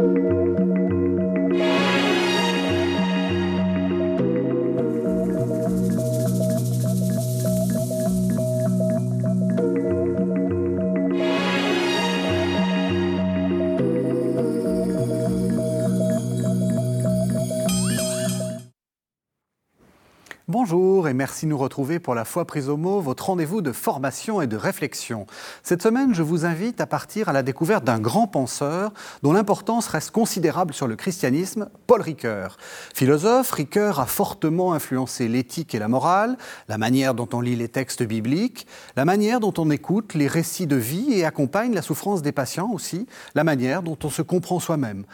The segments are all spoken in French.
Bonjour et merci de nous retrouver pour la foi prise au mot, votre rendez-vous de formation et de réflexion. Cette semaine, je vous invite à partir à la découverte d'un grand penseur dont l'importance reste considérable sur le christianisme, Paul Ricoeur. Philosophe, Ricoeur a fortement influencé l'éthique et la morale, la manière dont on lit les textes bibliques, la manière dont on écoute les récits de vie et accompagne la souffrance des patients aussi, la manière dont on se comprend soi-même.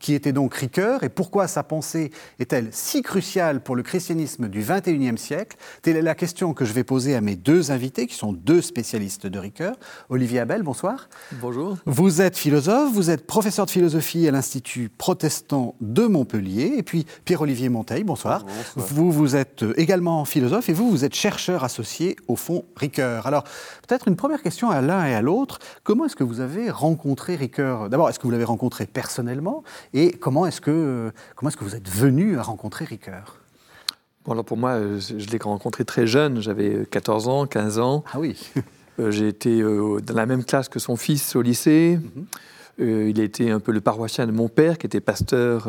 Qui était donc Ricoeur et pourquoi sa pensée est-elle si cruciale pour le christianisme du XXIe siècle? Telle est la question que je vais poser à mes deux invités, qui sont deux spécialistes de Ricoeur. Olivier Abel, bonsoir. Bonjour. Vous êtes philosophe, vous êtes professeur de philosophie à l'Institut protestant de Montpellier, et puis Pierre-Olivier Monteil, bonsoir. bonsoir. Vous, vous êtes également philosophe et vous, vous êtes chercheur associé au fond Ricoeur. Alors, peut-être une première question à l'un et à l'autre. Comment est-ce que vous avez rencontré Ricoeur? D'abord, est-ce que vous l'avez rencontré personnellement? Et comment est-ce que, comment est que vous êtes venu à rencontrer Ricoeur? Bon, alors pour moi, euh, je l'ai rencontré très jeune, j'avais 14 ans, 15 ans. Ah oui euh, J'ai été euh, dans la même classe que son fils au lycée. Mhm. il a été un peu le paroissien de mon père, qui était pasteur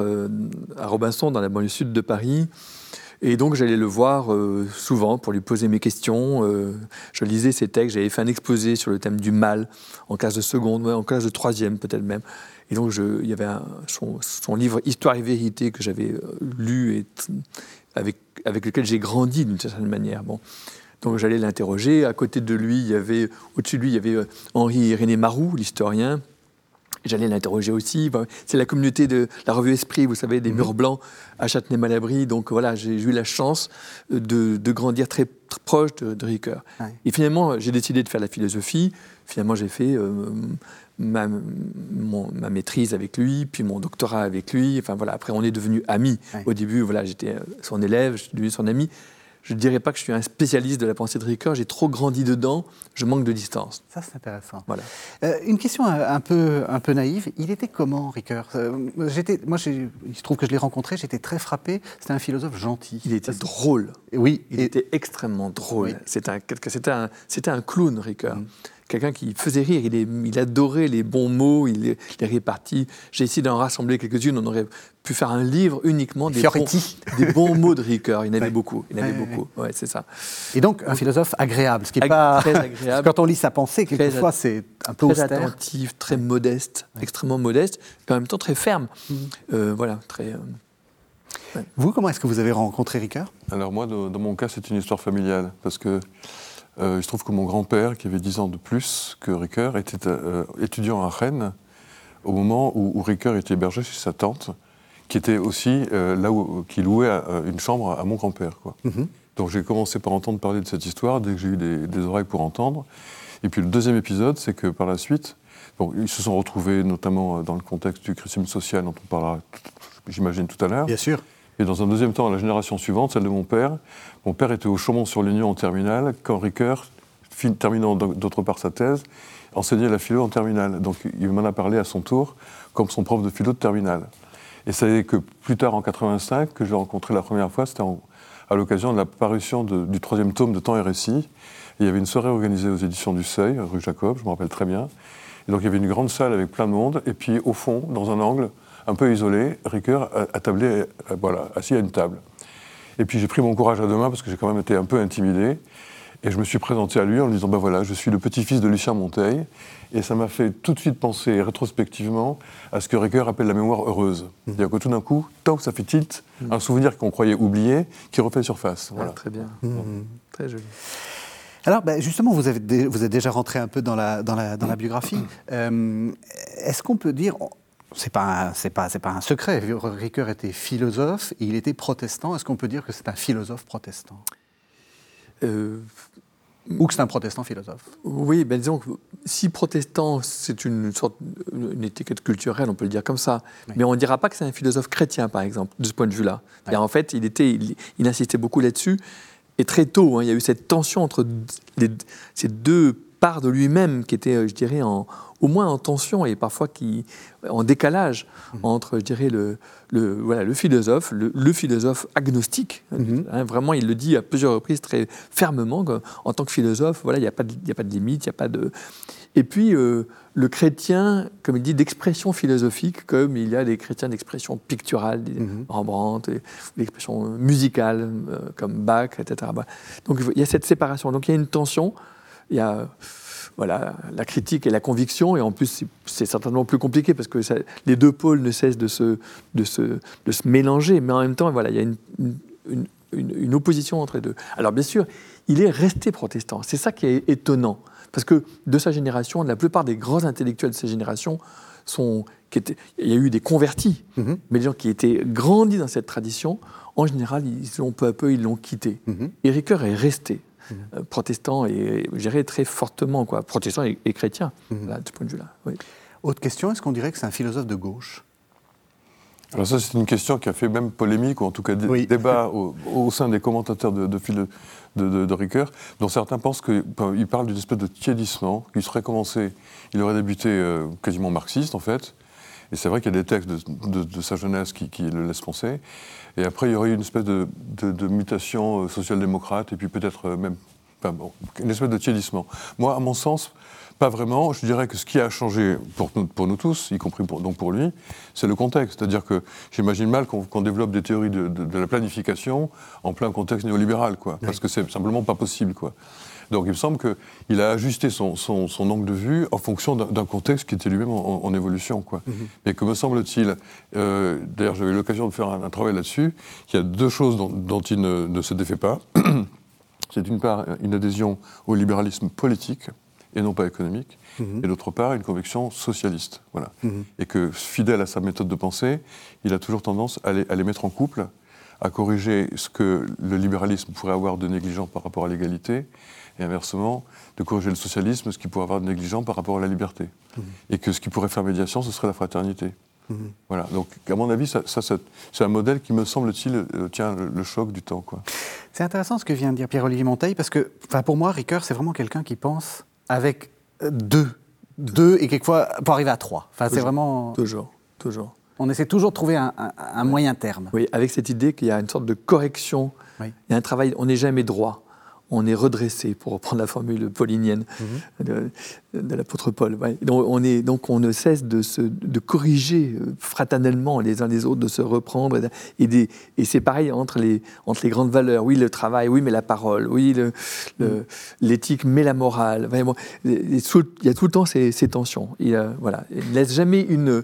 à Robinson, dans la banlieue sud de Paris. Et donc j'allais le voir souvent pour lui poser mes questions. je lisais ses textes, j'avais fait un exposé sur le thème du mal en classe de seconde, en classe de troisième peut-être même. Et donc, il y avait son, livre Histoire et vérité que j'avais euh, lu et avec, avec lequel j'ai grandi d'une certaine manière. Bon. Donc, j'allais l'interroger. À côté de lui, il y avait, au-dessus de lui, il y avait euh, Henri-Irénée Marou, l'historien. J'allais l'interroger aussi. C'est la communauté de la revue Esprit, vous savez, des mhm. murs blancs à Châtenay-Malabry. Donc voilà, j'ai eu la chance de, de grandir très, proche de, de Ricoeur. Et finalement, j'ai décidé de faire la philosophie. Finalement, j'ai fait euh, ma, ma, maîtrise avec lui, puis mon doctorat avec lui. Enfin voilà, après on est devenus amis. Au début, voilà, j'étais son élève, je suis devenu son ami. Je ne dirais pas que je suis un spécialiste de la pensée de Ricoeur, j'ai trop grandi dedans, je manque de distance. Ça, c'est intéressant. Voilà. Euh, une question un peu, un peu naïve, il était comment, Ricoeur? Euh, Moi, il se trouve que je l'ai rencontré, j'étais très frappé, c'était un philosophe gentil. Il était drôle. Oui. Il était extrêmement drôle. C'était un, un, un, clown, Ricoeur. Mm quelqu'un qui faisait rire. Il, il, adorait les bons mots, il les, répartit. J'ai essayé d'en rassembler quelques-unes. On aurait pu faire un livre uniquement des, bons, des bons, mots de Ricoeur. Il y en avait beaucoup. Il y en avait beaucoup. Ouais, c'est ça. Et donc un philosophe agréable, ce qui est pas très agréable. quand on lit sa pensée, quelquefois c'est un peu très attentif, très modeste, extrêmement modeste, et en même temps très ferme. Mm. Euh, voilà, très. Euh, vous, comment est-ce que vous avez rencontré Ricoeur? Alors moi, dans mon cas, c'est une histoire familiale, parce que euh, il se trouve que mon grand-père, qui avait 10 ans de plus que Ricoeur, était euh, étudiant à Rennes au moment où, où, Ricoeur était hébergé chez sa tante, qui était aussi euh, là où qui louait une chambre à mon grand-père. Mhm. Donc j'ai commencé par entendre parler de cette histoire dès que j'ai eu des, oreilles pour entendre. Et puis le deuxième épisode, c'est que par la suite, bon, ils se sont retrouvés notamment dans le contexte du christianisme social dont on parlera, j'imagine, tout à l'heure. Bien sûr. Et dans un deuxième temps, la génération suivante, celle de mon père, mon père était au Chaumont-sur-Lignon en terminale, quand Ricoeur, terminant d'autre part sa thèse, enseignait la philo en terminale. Donc il m'en a parlé à son tour comme son prof de philo de terminale. Et c'est que plus tard, en 85, que je l'ai rencontré la première fois, c'était à l'occasion de la parution du troisième tome de Temps et Récit. il y avait une soirée organisée aux éditions du Seuil, rue Jacob, je me rappelle très bien. Et donc il y avait une grande salle avec plein de monde, et puis au fond, dans un angle, un peu isolé, Ricoeur attablé, euh, voilà, assis à une table. Et puis j'ai pris mon courage à deux mains parce que j'ai quand même été un peu intimidé. Et je me suis présenté à lui en lui disant, ben voilà, je suis le petit-fils de Lucien Monteil. Et ça m'a fait tout de suite penser rétrospectivement à ce que Ricoeur appelle la mémoire heureuse. Mmh. C'est-à-dire que tout d'un coup, tant que ça fait tilt, mmh. un souvenir qu'on croyait oublié, qui refait surface. Voilà. très bien. Mmh. Très joli. Alors, ben, justement, vous, avez vous êtes déjà rentré un peu dans la, dans la, dans la biographie. Euh, est-ce qu'on peut dire, c'est pas c'est pas c'est pas un secret. Ricoeur était philosophe et il était protestant. Est-ce qu'on peut dire que c'est un philosophe protestant? Euh, Ou que c'est un protestant philosophe? Oui, ben disons que si protestant, c'est une sorte une étiquette culturelle, on peut le dire comme ça. Mais on ne dira pas que c'est un philosophe chrétien, par exemple, de ce point de vue-là. En fait, il était il, insistait beaucoup là-dessus. Et très tôt, hein, il y a eu cette tension entre ces deux part de lui-même qui était, je dirais, en, au moins en tension et parfois qui, en décalage mmh. entre, je dirais, le, le, voilà, le philosophe, le, philosophe agnostique. Mmh. Hein, vraiment, il le dit à plusieurs reprises très fermement. En tant que philosophe, voilà, il n'y a, pas de, a pas de limite, il n'y a pas de. Et puis, euh, le chrétien, comme il dit, d'expression philosophique, comme il y a des chrétiens d'expression picturale, des mmh. Rembrandt, d'expression musicale, euh, comme Bach, etc. Donc, il y a cette séparation. Donc, il y a une tension. Il y a voilà, la critique et la conviction, et en plus c'est certainement plus compliqué parce que les deux pôles ne cessent de se, de, se, de se mélanger, mais en même temps, voilà, il y a une, une, une, opposition entre les deux. Alors bien sûr, il est resté protestant, c'est ça qui est étonnant, parce que de sa génération, la plupart des grands intellectuels de sa génération sont... Qui étaient, il y a eu des convertis, mm-hmm. mais des gens qui étaient grandis dans cette tradition, en général, ils ont peu à peu, ils l'ont quitté. Mm Ricoeur est resté. Euh, protestants et, dirais, très fortement, quoi, protestants et, chrétiens, mhm. de ce point de vue-là. Autre question, est-ce qu'on dirait que c'est un philosophe de gauche? Alors ça, c'est une question qui a fait même polémique, ou en tout cas débat au, sein des commentateurs de, de, de, de, Ricoeur, dont certains pensent qu'il parle d'une espèce de tiédissement, qui serait commencé, il aurait débuté euh, quasiment marxiste en fait, et c'est vrai qu'il y a des textes de, sa jeunesse qui, qui, le laissent penser, et après, il y aurait eu une espèce de, mutation euh, social-démocrate, et puis peut-être euh, même bon, une espèce de tiédissement. Moi, à mon sens, pas vraiment. Je dirais que ce qui a changé pour nous, pour nous tous, y compris pour, donc pour lui, c'est le contexte. C'est-à-dire que j'imagine mal qu'on développe des théories de, la planification en plein contexte néolibéral, quoi, parce que c'est simplement pas possible. Quoi. Donc il me semble qu'il a ajusté son, angle de vue en fonction d'un contexte qui était lui-même en, évolution. Quoi. Mm-hmm. Et que me semble-t-il, euh, d'ailleurs j'avais eu l'occasion de faire un, travail là-dessus, qu'il y a deux choses dont, il ne, se défait pas. C'est d'une part une adhésion au libéralisme politique et non pas économique, mm-hmm. et d'autre part une conviction socialiste. Voilà. Mm-hmm. Et que, fidèle à sa méthode de pensée, il a toujours tendance à les, à les mettre en couple, à corriger ce que le libéralisme pourrait avoir de négligent par rapport à l'égalité, et inversement, de corriger le socialisme, ce qui pourrait avoir de négligent par rapport à la liberté. Mhm. Et que ce qui pourrait faire médiation, ce serait la fraternité. Mhm. Voilà. Donc, à mon avis, ça, c'est un modèle qui me semble-t-il euh, tient le, choc du temps. C'est intéressant ce que vient de dire Pierre-Olivier Monteil, parce que, pour moi, Ricoeur, c'est vraiment quelqu'un qui pense avec euh, deux. Deux et quelquefois pour arriver à trois. Enfin, c'est vraiment. Toujours, toujours. On essaie toujours de trouver un, moyen terme. Oui, avec cette idée qu'il y a une sorte de correction. Il y a un travail, on n'est jamais droit on est redressé, pour reprendre la formule paulinienne mhm. de, l'apôtre Paul. Donc, on est, donc on ne cesse de, se, de corriger euh, fraternellement les uns les autres, de se reprendre. Et, et c'est pareil entre les, entre les grandes valeurs. Oui, le travail, oui, mais la parole, oui, mhm. l'éthique, mais la morale. il y a tout le temps ces, tensions. Il, voilà, il ne laisse jamais une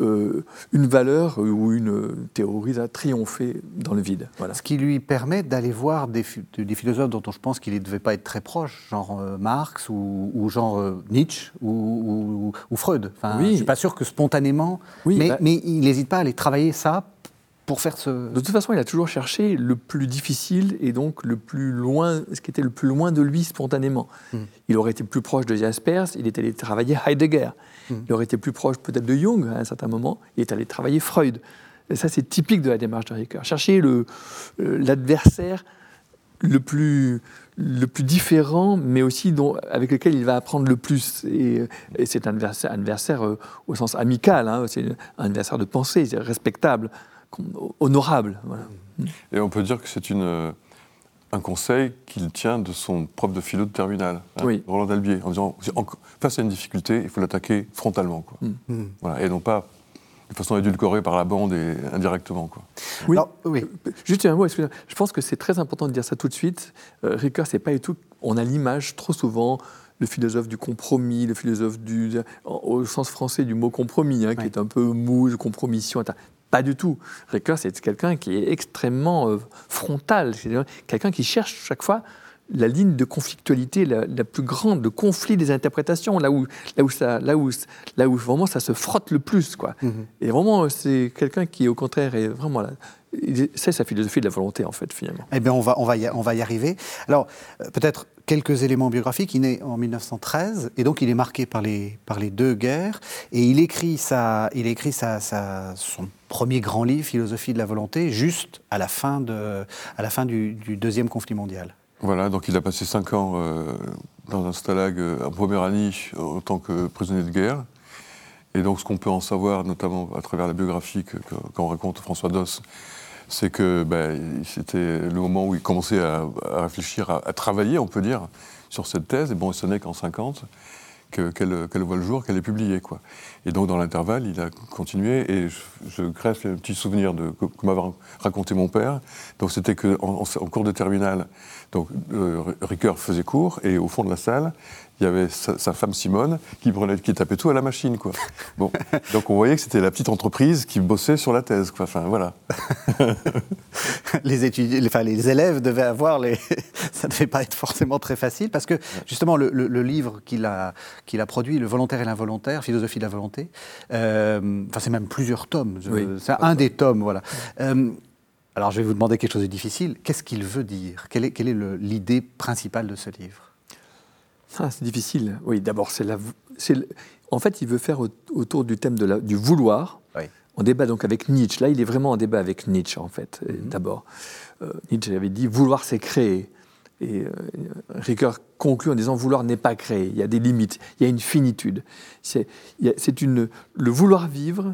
euh, une valeur ou une théorie a triomphé dans le vide. Voilà. Ce qui lui permet d'aller voir des, des, philosophes dont je pense qu'il ne devait pas être très proche, genre euh, Marx ou, genre euh, Nietzsche ou, Freud. Enfin, oui. Je ne suis pas sûr que spontanément, oui, mais, bah mais il n'hésite pas à aller travailler ça pour faire ce... De toute façon, il a toujours cherché le plus difficile et donc le plus loin, ce qui était le plus loin de lui spontanément. Hmm. Il aurait été plus proche de Jaspers, il est allé travailler Heidegger. Hmm. Il aurait été plus proche peut-être de Jung à un certain moment, il est allé travailler Freud. Et ça, c'est typique de la démarche de Ricoeur. Chercher euh, l'adversaire le, plus, le plus différent, mais aussi dont, avec lequel il va apprendre le plus. Et, c'est un adversaire, adversaire euh, au sens amical, hein, c'est un adversaire de pensée, c'est respectable honorable. Et on peut dire que c'est une, euh, un conseil qu'il tient de son prof de philo de terminale, hein, Roland Dalbier, en disant face à une difficulté, il faut l'attaquer frontalement. Quoi. Mm. Mm. Voilà, et non pas de façon édulcorée par la bande et indirectement. Quoi. Oui. oui. Juste un mot, excusez-moi. Je pense que c'est très important de dire ça tout de suite. Euh, Ricoeur, c'est pas du tout. On a l'image trop souvent le philosophe du compromis, le philosophe du, au sens français du mot compromis, hein, qui est un peu mou, compromission. Pas du tout. Ricoeur, c'est quelqu'un qui est extrêmement euh, frontal, c'est quelqu'un qui cherche chaque fois la ligne de conflictualité la, plus grande, le conflit des interprétations, là où, là où, ça, là où, là où vraiment ça se frotte le plus. Quoi. Mm-hmm. Et vraiment, c'est quelqu'un qui, au contraire, est vraiment là. C'est sa philosophie de la volonté, en fait, finalement. Eh bien, on va, on va, y, on va y arriver. Alors, euh, peut-être quelques éléments biographiques. Il naît en 1913 et donc il est marqué par les, par les deux guerres. Et il écrit, sa, il écrit sa, sa, son premier grand livre, Philosophie de la volonté, juste à la fin, de, à la fin du, deuxième conflit mondial. Voilà, donc il a passé cinq ans euh, dans un stalag en Poméranie en tant que prisonnier de guerre. Et donc ce qu'on peut en savoir, notamment à travers la biographie qu'on raconte François Doss, c'est que ben, c'était le moment où il commençait à, réfléchir, à, travailler, on peut dire, sur cette thèse. Et bon, ce n'est qu'en 50 qu'elle voit le jour, qu'elle est publiée. Quoi. Et donc, dans l'intervalle, il a continué, et je, je greffe un petit souvenir de, que, m'avait raconté mon père. Donc, c'était qu'en en, cours de terminale, donc, euh, Ricoeur faisait cours, et au fond de la salle, il y avait sa, femme Simone qui, prenait, qui tapait tout à la machine. Quoi. Bon. Donc on voyait que c'était la petite entreprise qui bossait sur la thèse. Quoi. Enfin, voilà. les, étudiants, enfin, les élèves devaient avoir les. Ça ne devait pas être forcément très facile parce que justement le, livre qu'il a, qu'il a produit, Le volontaire et l'involontaire, Philosophie de la volonté, euh, enfin c'est même plusieurs tomes. C'est un des tomes, voilà. Euh, alors je vais vous demander quelque chose de difficile. Qu'est-ce qu'il veut dire? Quelle est, quelle est l'idée principale de ce livre? Ah, c'est difficile. Oui, d'abord, c'est la. En fait, il veut faire autour du thème de la, du vouloir. On débat donc avec Nietzsche. Là, il est vraiment en débat avec Nietzsche, en fait, mhm. d'abord. Euh, Nietzsche avait dit vouloir, c'est créer. Et euh, Ricoeur conclut en disant vouloir n'est pas créer, il y a des limites, il y a une finitude. C'est une le vouloir vivre,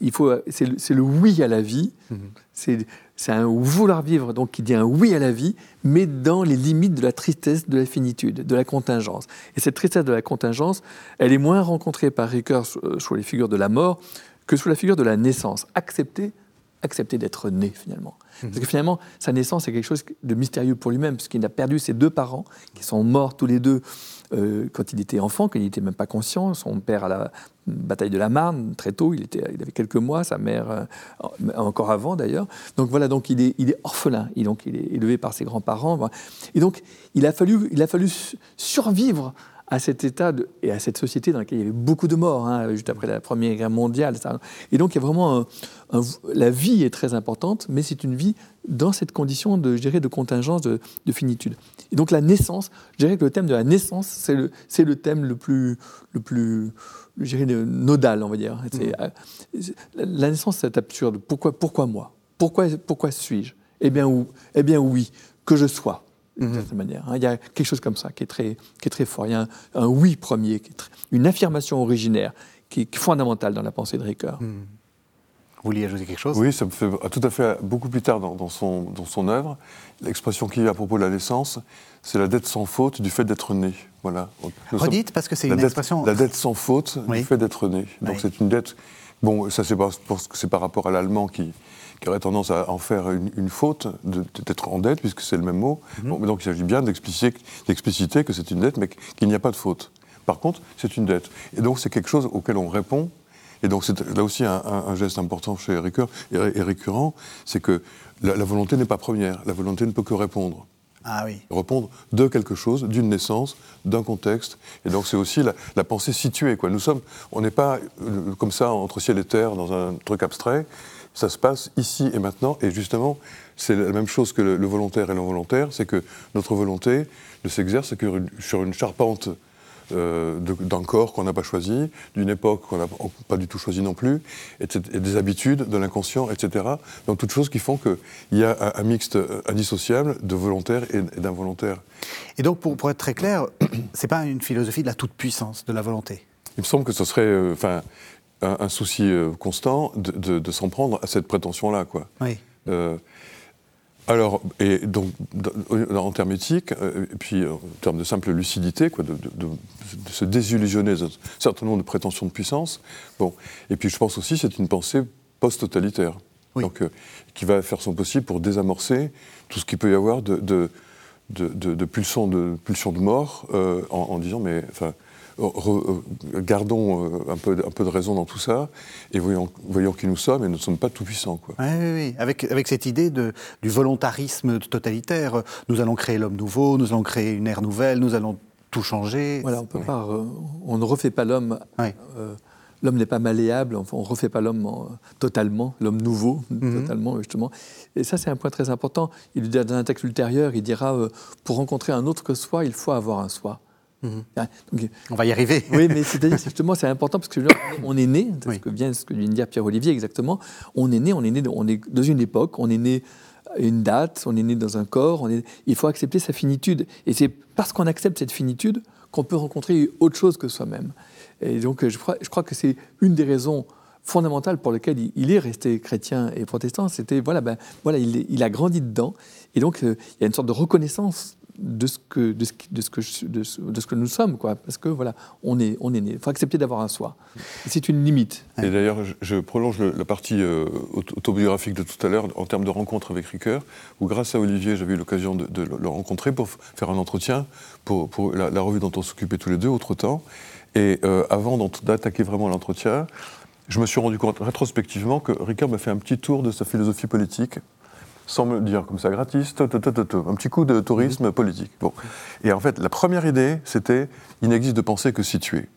il faut c'est le, le, oui à la vie. Mhm. C'est un vouloir vivre donc qui dit un oui à la vie, mais dans les limites de la tristesse, de la finitude, de la contingence. Et cette tristesse de la contingence, elle est moins rencontrée par Ricoeur euh, sous les figures de la mort que sous la figure de la naissance. Accepter accepter d'être né finalement. Mhm. Parce que finalement, sa naissance est quelque chose de mystérieux pour lui-même, puisqu'il a perdu ses deux parents, qui sont morts tous les deux euh, quand il était enfant, quand il n'était même pas conscient. Son père à la bataille de la Marne, très tôt, il, était, il avait quelques mois, sa mère euh, encore avant d'ailleurs. Donc voilà, donc il est, il est orphelin, et donc il est élevé par ses grands-parents. Et donc il a fallu, il a fallu survivre à cet état et à cette société dans laquelle il y avait beaucoup de morts, hein, juste après la Première Guerre mondiale. Et donc, il y a vraiment la vie est très importante, mais c'est une vie dans cette condition de, je de contingence, de, finitude. Et donc, la naissance, je dirais que le thème de la naissance, c'est le, c'est le thème le plus, le plus, je dirais, nodal, on va dire. Mmh. La naissance, c'est absurde. Pourquoi, pourquoi moi? Pourquoi, pourquoi suis-je? Eh bien, eh bien, oui, que je sois d'une mhm. certaine manière. Hein. Il y a quelque chose comme ça qui est très, qui est très fort. Il y a un, oui premier, qui est une affirmation originaire qui est, fondamentale dans la pensée de Ricoeur. Mhm. Vous vouliez ajouter quelque chose? Oui, ça me fait tout à fait beaucoup plus tard dans, son, dans son œuvre. L'expression qu'il y a à propos de la naissance, c'est la dette sans faute du fait d'être né. Voilà. Redites, parce que c'est une expression. La dette sans faute du fait d'être né. Donc c'est une dette. Bon, ça c'est c'est par rapport à l'allemand qui, qui aurait tendance à en faire une, faute d'être en dette, puisque c'est le même mot. Mhm. donc il s'agit bien d'expliciter que c'est une dette, mais qu'il n'y a pas de faute. Par contre, c'est une dette. Et donc c'est quelque chose auquel on répond. Et donc c'est là aussi un, geste important chez Ricoeur et, récurrent, c'est que la, volonté n'est pas première. La volonté ne peut que répondre. Ah oui. Répondre de quelque chose, d'une naissance, d'un contexte. Et donc c'est aussi la, pensée située. Quoi. Nous sommes, on n'est pas euh, comme ça entre ciel et terre dans un truc abstrait ça se passe ici et maintenant. Et justement, c'est la même chose que le, volontaire et l'involontaire, c'est que notre volonté ne s'exerce que sur une charpente euh, d'un corps qu'on n'a pas choisi, d'une époque qu'on n'a pas du tout choisi non plus, et, des habitudes, de l'inconscient, etc. Donc toutes choses qui font qu'il y a un, mixte indissociable de volontaire et, d'involontaire. Et donc, pour, pour être très clair, c'est pas une philosophie de la toute-puissance de la volonté il me semble que ce serait, euh, un, souci euh, constant de, s'en prendre à cette prétention-là. Quoi. Oui. Euh, alors, et donc, en termes éthiques, euh, et puis en termes de simple lucidité, quoi, de, se désillusionner d'un certain nombre de prétentions de puissance. Bon, et puis je pense aussi c'est une pensée post-totalitaire, donc qui va faire son possible pour désamorcer tout ce qu'il peut y avoir de, pulsions de, pulsion de mort en, en, disant mais enfin euh, gardons euh, un peu, un peu de raison dans tout ça et voyons, voyons qui nous sommes et nous ne sommes pas tout puissants. Quoi. Oui, oui, oui. Avec, avec cette idée de, du volontarisme totalitaire, nous allons créer l'homme nouveau, nous allons créer une ère nouvelle, nous allons tout changer. Voilà, on, peut pas, euh, on ne refait pas l'homme. l'homme n'est pas malléable, on ne refait pas l'homme totalement, l'homme nouveau, mhm. totalement, justement. Et ça, c'est un point très important. Il, dans un texte ultérieur, il dira Pour rencontrer un autre que soi, il faut avoir un soi. Mhm. Ah, on va y arriver. Oui, mais c'est-à-dire justement c'est important parce que on est né, ce que vient ce que vient de dire Pierre Olivier exactement. On est né, on est né, on est dans une époque, on est né une date, on est né dans un corps, on est, il faut accepter sa finitude. Et c'est parce qu'on accepte cette finitude qu'on peut rencontrer autre chose que soi-même. Et donc je crois, je crois que c'est une des raisons fondamentales pour lesquelles il est resté chrétien et protestant. C'était, voilà, ben, voilà il, il, a grandi dedans. Et donc il y a une sorte de reconnaissance de ce que, de ce, de ce que, de ce, de ce que nous sommes, quoi. Parce que voilà, on est, on est né. Il faut accepter d'avoir un soi. C'est une limite. Et d'ailleurs, je, prolonge la partie euh, autobiographique de tout à l'heure en termes de rencontre avec Ricoeur, où grâce à Olivier, j'avais eu l'occasion de, le rencontrer pour faire un entretien pour, pour la, revue dont on s'occupait tous les deux autre temps. Et euh, avant d'attaquer vraiment l'entretien, je me suis rendu compte rétrospectivement que Ricoeur m'a fait un petit tour de sa philosophie politique sans me dire comme ça gratis, un petit coup de tourisme mhm. politique. Bon. Et en fait, la première idée, c'était il n'existe de pensée que située.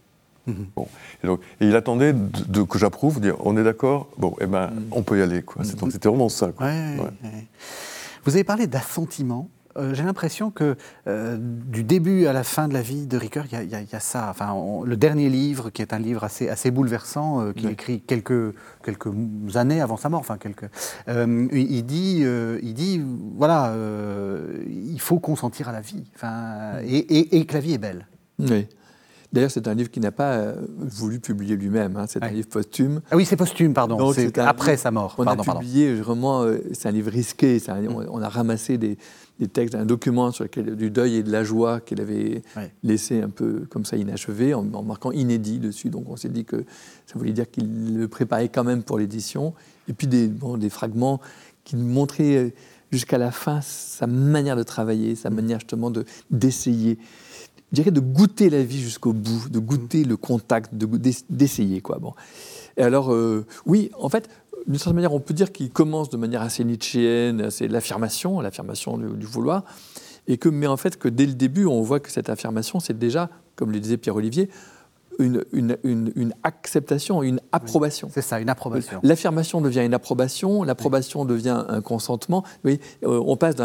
Mhm. Bon. Et, donc, et il attendait de, que j'approuve, dire on est d'accord, bon, eh ben, mhm. on peut y aller. Quoi. C'était vraiment ça. Quoi. Vous avez parlé d'assentiment. Euh, j'ai l'impression que euh, du début à la fin de la vie de Ricoeur, il y, a ça. Enfin, le dernier livre, qui est un livre assez, assez bouleversant, euh, qu'il écrit quelques, quelques années avant sa mort, enfin quelques, il dit, il dit, voilà, il faut consentir à la vie, enfin, et, et, que la vie est belle. Oui. D'ailleurs, c'est un livre qu'il n'a pas voulu publier lui-même. Hein. C'est un livre posthume. Ah oui, c'est posthume, pardon. C'est après sa mort. On a publié vraiment. c'est un livre risqué. on, a ramassé des, des textes, un document sur lequel, du deuil et de la joie qu'il avait laissé un peu comme ça inachevé, en, marquant inédit dessus. Donc on s'est dit que ça voulait dire qu'il le préparait quand même pour l'édition. Et puis des, des fragments qui montraient euh, jusqu'à la fin sa manière de travailler, sa manière justement de, d'essayer. Je dirais de goûter la vie jusqu'au bout, de goûter le contact, de, d'essayer. Quoi. Bon. Et alors, euh, oui, en fait, d'une certaine manière, on peut dire qu'il commence de manière assez nietzschéenne, c'est l'affirmation, l'affirmation du, vouloir, et que, mais en fait, que dès le début, on voit que cette affirmation, c'est déjà, comme le disait Pierre-Olivier, une, une, acceptation, une approbation. c'est ça, une approbation. L'affirmation devient une approbation, l'approbation devient un consentement. Oui, euh, on passe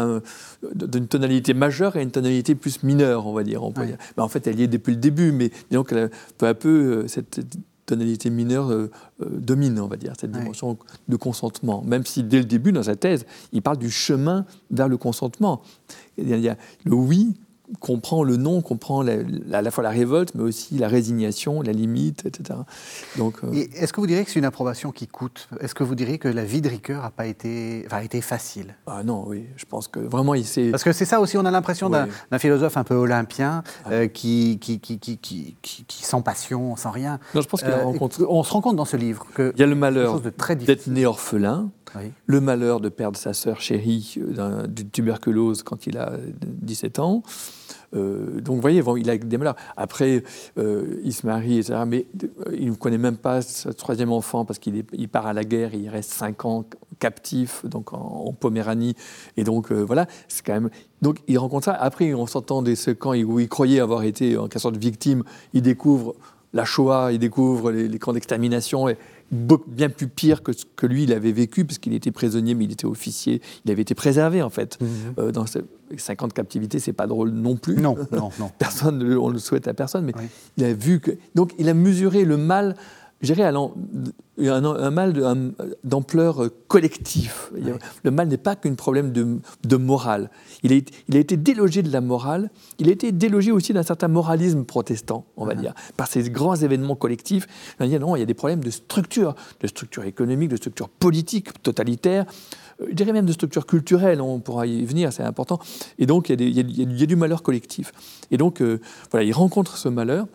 d'une tonalité majeure à une tonalité plus mineure, on va dire. On peut dire. Mais en fait, elle y est depuis le début, mais disons que peu à peu, euh, cette tonalité mineure euh, euh, domine, on va dire, cette dimension de consentement. Même si dès le début, dans sa thèse, il parle du chemin vers le consentement. Il y a le oui comprend le non, comprend la, à la fois la révolte, mais aussi la résignation, la limite, etc. Donc, euh, est-ce que vous diriez que c'est une approbation qui coûte? Est-ce que vous diriez que la vie de Ricoeur n'a pas été, enfin, été facile? Ah non, oui, je pense que vraiment il s'est... Parce que c'est ça aussi, on a l'impression d'un philosophe un peu olympien euh, qui, qui, qui, qui, sans passion, sans rien. Non, je pense qu'il euh, rencontre... On se rend compte dans ce livre que... Il y a le malheur d'être né orphelin, le malheur de perdre sa sœur chérie d'une tuberculose quand il a 17 ans, euh, donc, vous voyez, il a des malheurs. Après, euh, il se marie, etc. Mais euh, il ne connaît même pas ce troisième enfant parce qu'il il part à la guerre, il reste cinq ans captif donc en, Poméranie. Et donc, voilà, c'est quand même. Donc, il rencontre ça. Après, on s'entend des camps où il croyait avoir été en quelque sorte victime. Il découvre la Shoah, il découvre les, les camps d'extermination. Et, bien plus pire que ce que lui, il avait vécu, parce qu'il était prisonnier, mais il était officier. Il avait été préservé, en fait. Mhm. Euh, dans ces 50 captivités, c'est pas drôle non plus. Non, non, non. Personne, on le souhaite à personne, mais il a vu que. Donc, il a mesuré le mal je dirais, un, un mal d'ampleur collective. Le mal n'est pas qu'un problème de, morale. Il a, il a, été délogé de la morale, il a été délogé aussi d'un certain moralisme protestant, on va dire, par ces grands événements collectifs. Il y a, non, il y a des problèmes de structure, de structure économique, de structure politique totalitaire, euh, je dirais même de structure culturelle, on pourra y venir, c'est important. Et donc, il y, a il y a, du malheur collectif. Et donc, euh, voilà, il rencontre ce malheur.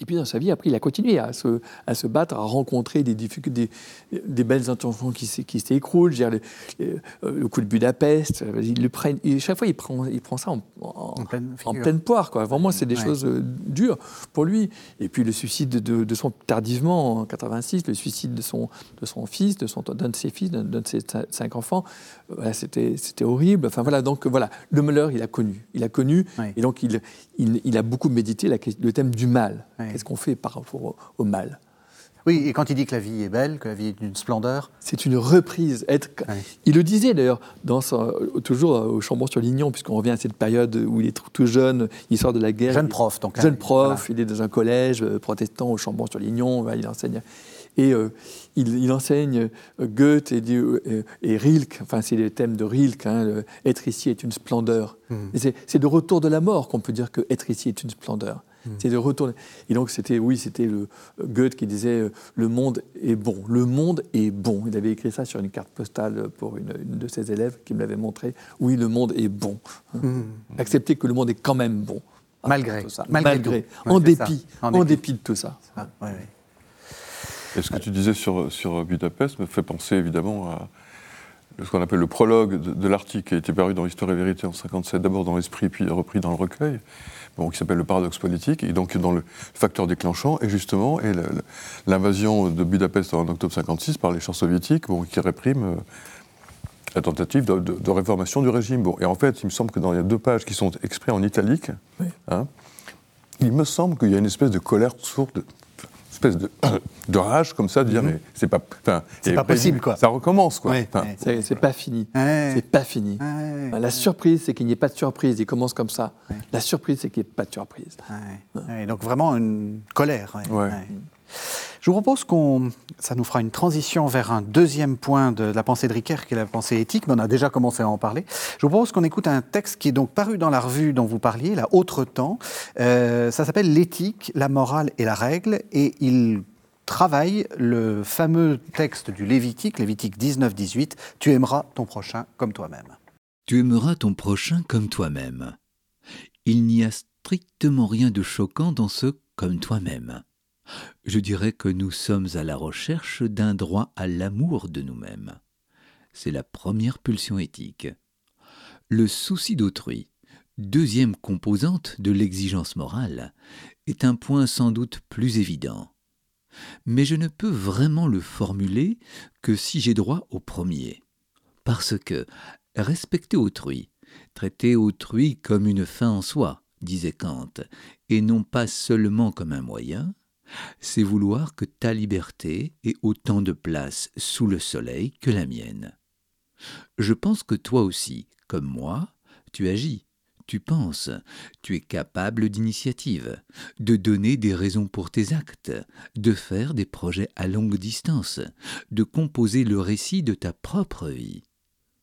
Et puis dans sa vie, après, il a continué à se, à se battre, à rencontrer des belles intentions qui, qui s'écroulent, le, le, coup de Budapest. Euh, il le chaque fois, il prend, il prend ça en, en, pleine, poire. Quoi. Vraiment, c'est des choses euh, dures pour lui. Et puis le suicide de, de, son tardivement en 86, le suicide de son, de son fils, de son d'un de ses fils, d'un de ses cinq enfants, c'était, c'était horrible. Enfin voilà, donc voilà, le malheur, il a connu, il a connu, et donc il, il, il, a beaucoup médité la, le thème du mal. Qu'est-ce qu'on fait par rapport au, mal? Oui, et quand il dit que la vie est belle, que la vie est d'une splendeur. C'est une reprise. Être... Il le disait d'ailleurs, dans toujours au Chambon sur Lignon, puisqu'on revient à cette période où il est tout jeune, il sort de la guerre. Jeune prof, donc. Jeune prof, il est dans un collège euh, protestant au Chambon sur Lignon, il enseigne. Et il, enseigne Goethe et, et, Rilke, enfin c'est les thèmes de Rilke, hein, être ici est une splendeur. Hmm. C'est de retour de la mort qu'on peut dire que être ici est une splendeur. Hmm. C'est de retourner. Et donc, c'était, oui, c'était le Goethe qui disait euh, Le monde est bon. Le monde est bon. Il avait écrit ça sur une carte postale pour une, de ses élèves qui me l'avait montré. Oui, le monde est bon. Hmm. Accepter que le monde est quand même bon. Malgré. ça. Malgré. en, dépit, en, dépit. de tout ça. Et ce que tu disais sur, sur Budapest me fait penser évidemment à ce qu'on appelle le prologue de, l'article qui a été paru dans Histoire et Vérité en 57, d'abord dans l'esprit, puis repris dans le recueil qui s'appelle le paradoxe politique, et donc dans le facteur déclenchant, et justement, et l'invasion de Budapest en octobre 56 par les chars soviétiques, bon, qui répriment euh, la tentative de, réformation du régime. Bon, et en fait, il me semble que dans les deux pages qui sont exprès en italique, hein, il me semble qu'il y a une espèce de colère sourde espèce de, de, rage comme ça, de dire, mhm. mais c'est pas. C'est pas possible, quoi. Ça recommence, quoi. c'est pas fini. C'est pas fini. la surprise, c'est qu'il n'y ait pas de surprise. Il commence comme ça. La surprise, c'est qu'il n'y ait pas de surprise. donc vraiment une colère. Je vous propose qu'on, ça nous fera une transition vers un deuxième point de la pensée de Ricoeur, qui est la pensée éthique, mais on a déjà commencé à en parler. Je vous propose qu'on écoute un texte qui est donc paru dans la revue dont vous parliez, la Autre Temps. Euh, ça s'appelle L'éthique, la morale et la règle, et il travaille le fameux texte du Lévitique, Lévitique 19-18, Tu aimeras ton prochain comme toi-même. Tu aimeras ton prochain comme toi-même. Il n'y a strictement rien de choquant dans ce comme toi-même je dirais que nous sommes à la recherche d'un droit à l'amour de nous-mêmes. C'est la première pulsion éthique. Le souci d'autrui, deuxième composante de l'exigence morale, est un point sans doute plus évident. Mais je ne peux vraiment le formuler que si j'ai droit au premier. Parce que respecter autrui, traiter autrui comme une fin en soi, disait Kant, et non pas seulement comme un moyen, c'est vouloir que ta liberté ait autant de place sous le soleil que la mienne. Je pense que toi aussi, comme moi, tu agis, tu penses, tu es capable d'initiative, de donner des raisons pour tes actes, de faire des projets à longue distance, de composer le récit de ta propre vie.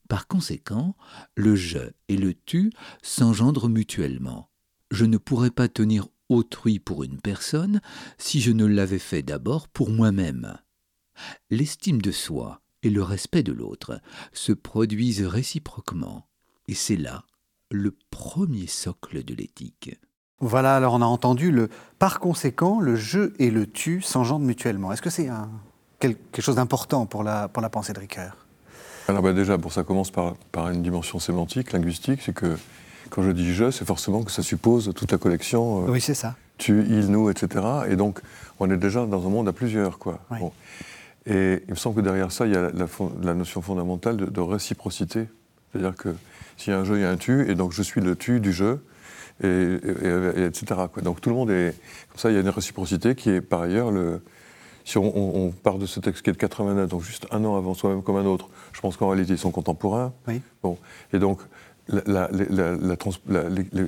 Par conséquent, le je et le tu s'engendrent mutuellement. Je ne pourrais pas tenir autrui pour une personne si je ne l'avais fait d'abord pour moi-même. L'estime de soi et le respect de l'autre se produisent réciproquement, et c'est là le premier socle de l'éthique. Voilà, alors on a entendu le par conséquent, le je et le tu s'engendrent mutuellement. Est-ce que c'est quelque chose d'important pour la, pour la pensée de Ricoeur? Alors bah, déjà, pour ça commence par, par une dimension sémantique, linguistique, c'est que quand je dis je, c'est forcément que ça suppose toute la collection. Euh, oui, c'est ça. Tu, il, nous, etc. Et donc, on est déjà dans un monde à plusieurs, quoi. Et il me semble que derrière ça, il y a la, notion fondamentale de, réciprocité. C'est-à-dire que s'il y a un jeu, il y a un tu, et donc je suis le tu du jeu, et, etc. Quoi. Donc tout le monde est. Comme ça, il y a une réciprocité qui est par ailleurs le. Si on, part de ce texte qui est de 89, donc juste un an avant soi-même comme un autre, je pense qu'en réalité ils sont contemporains. Oui. Bon. Et donc le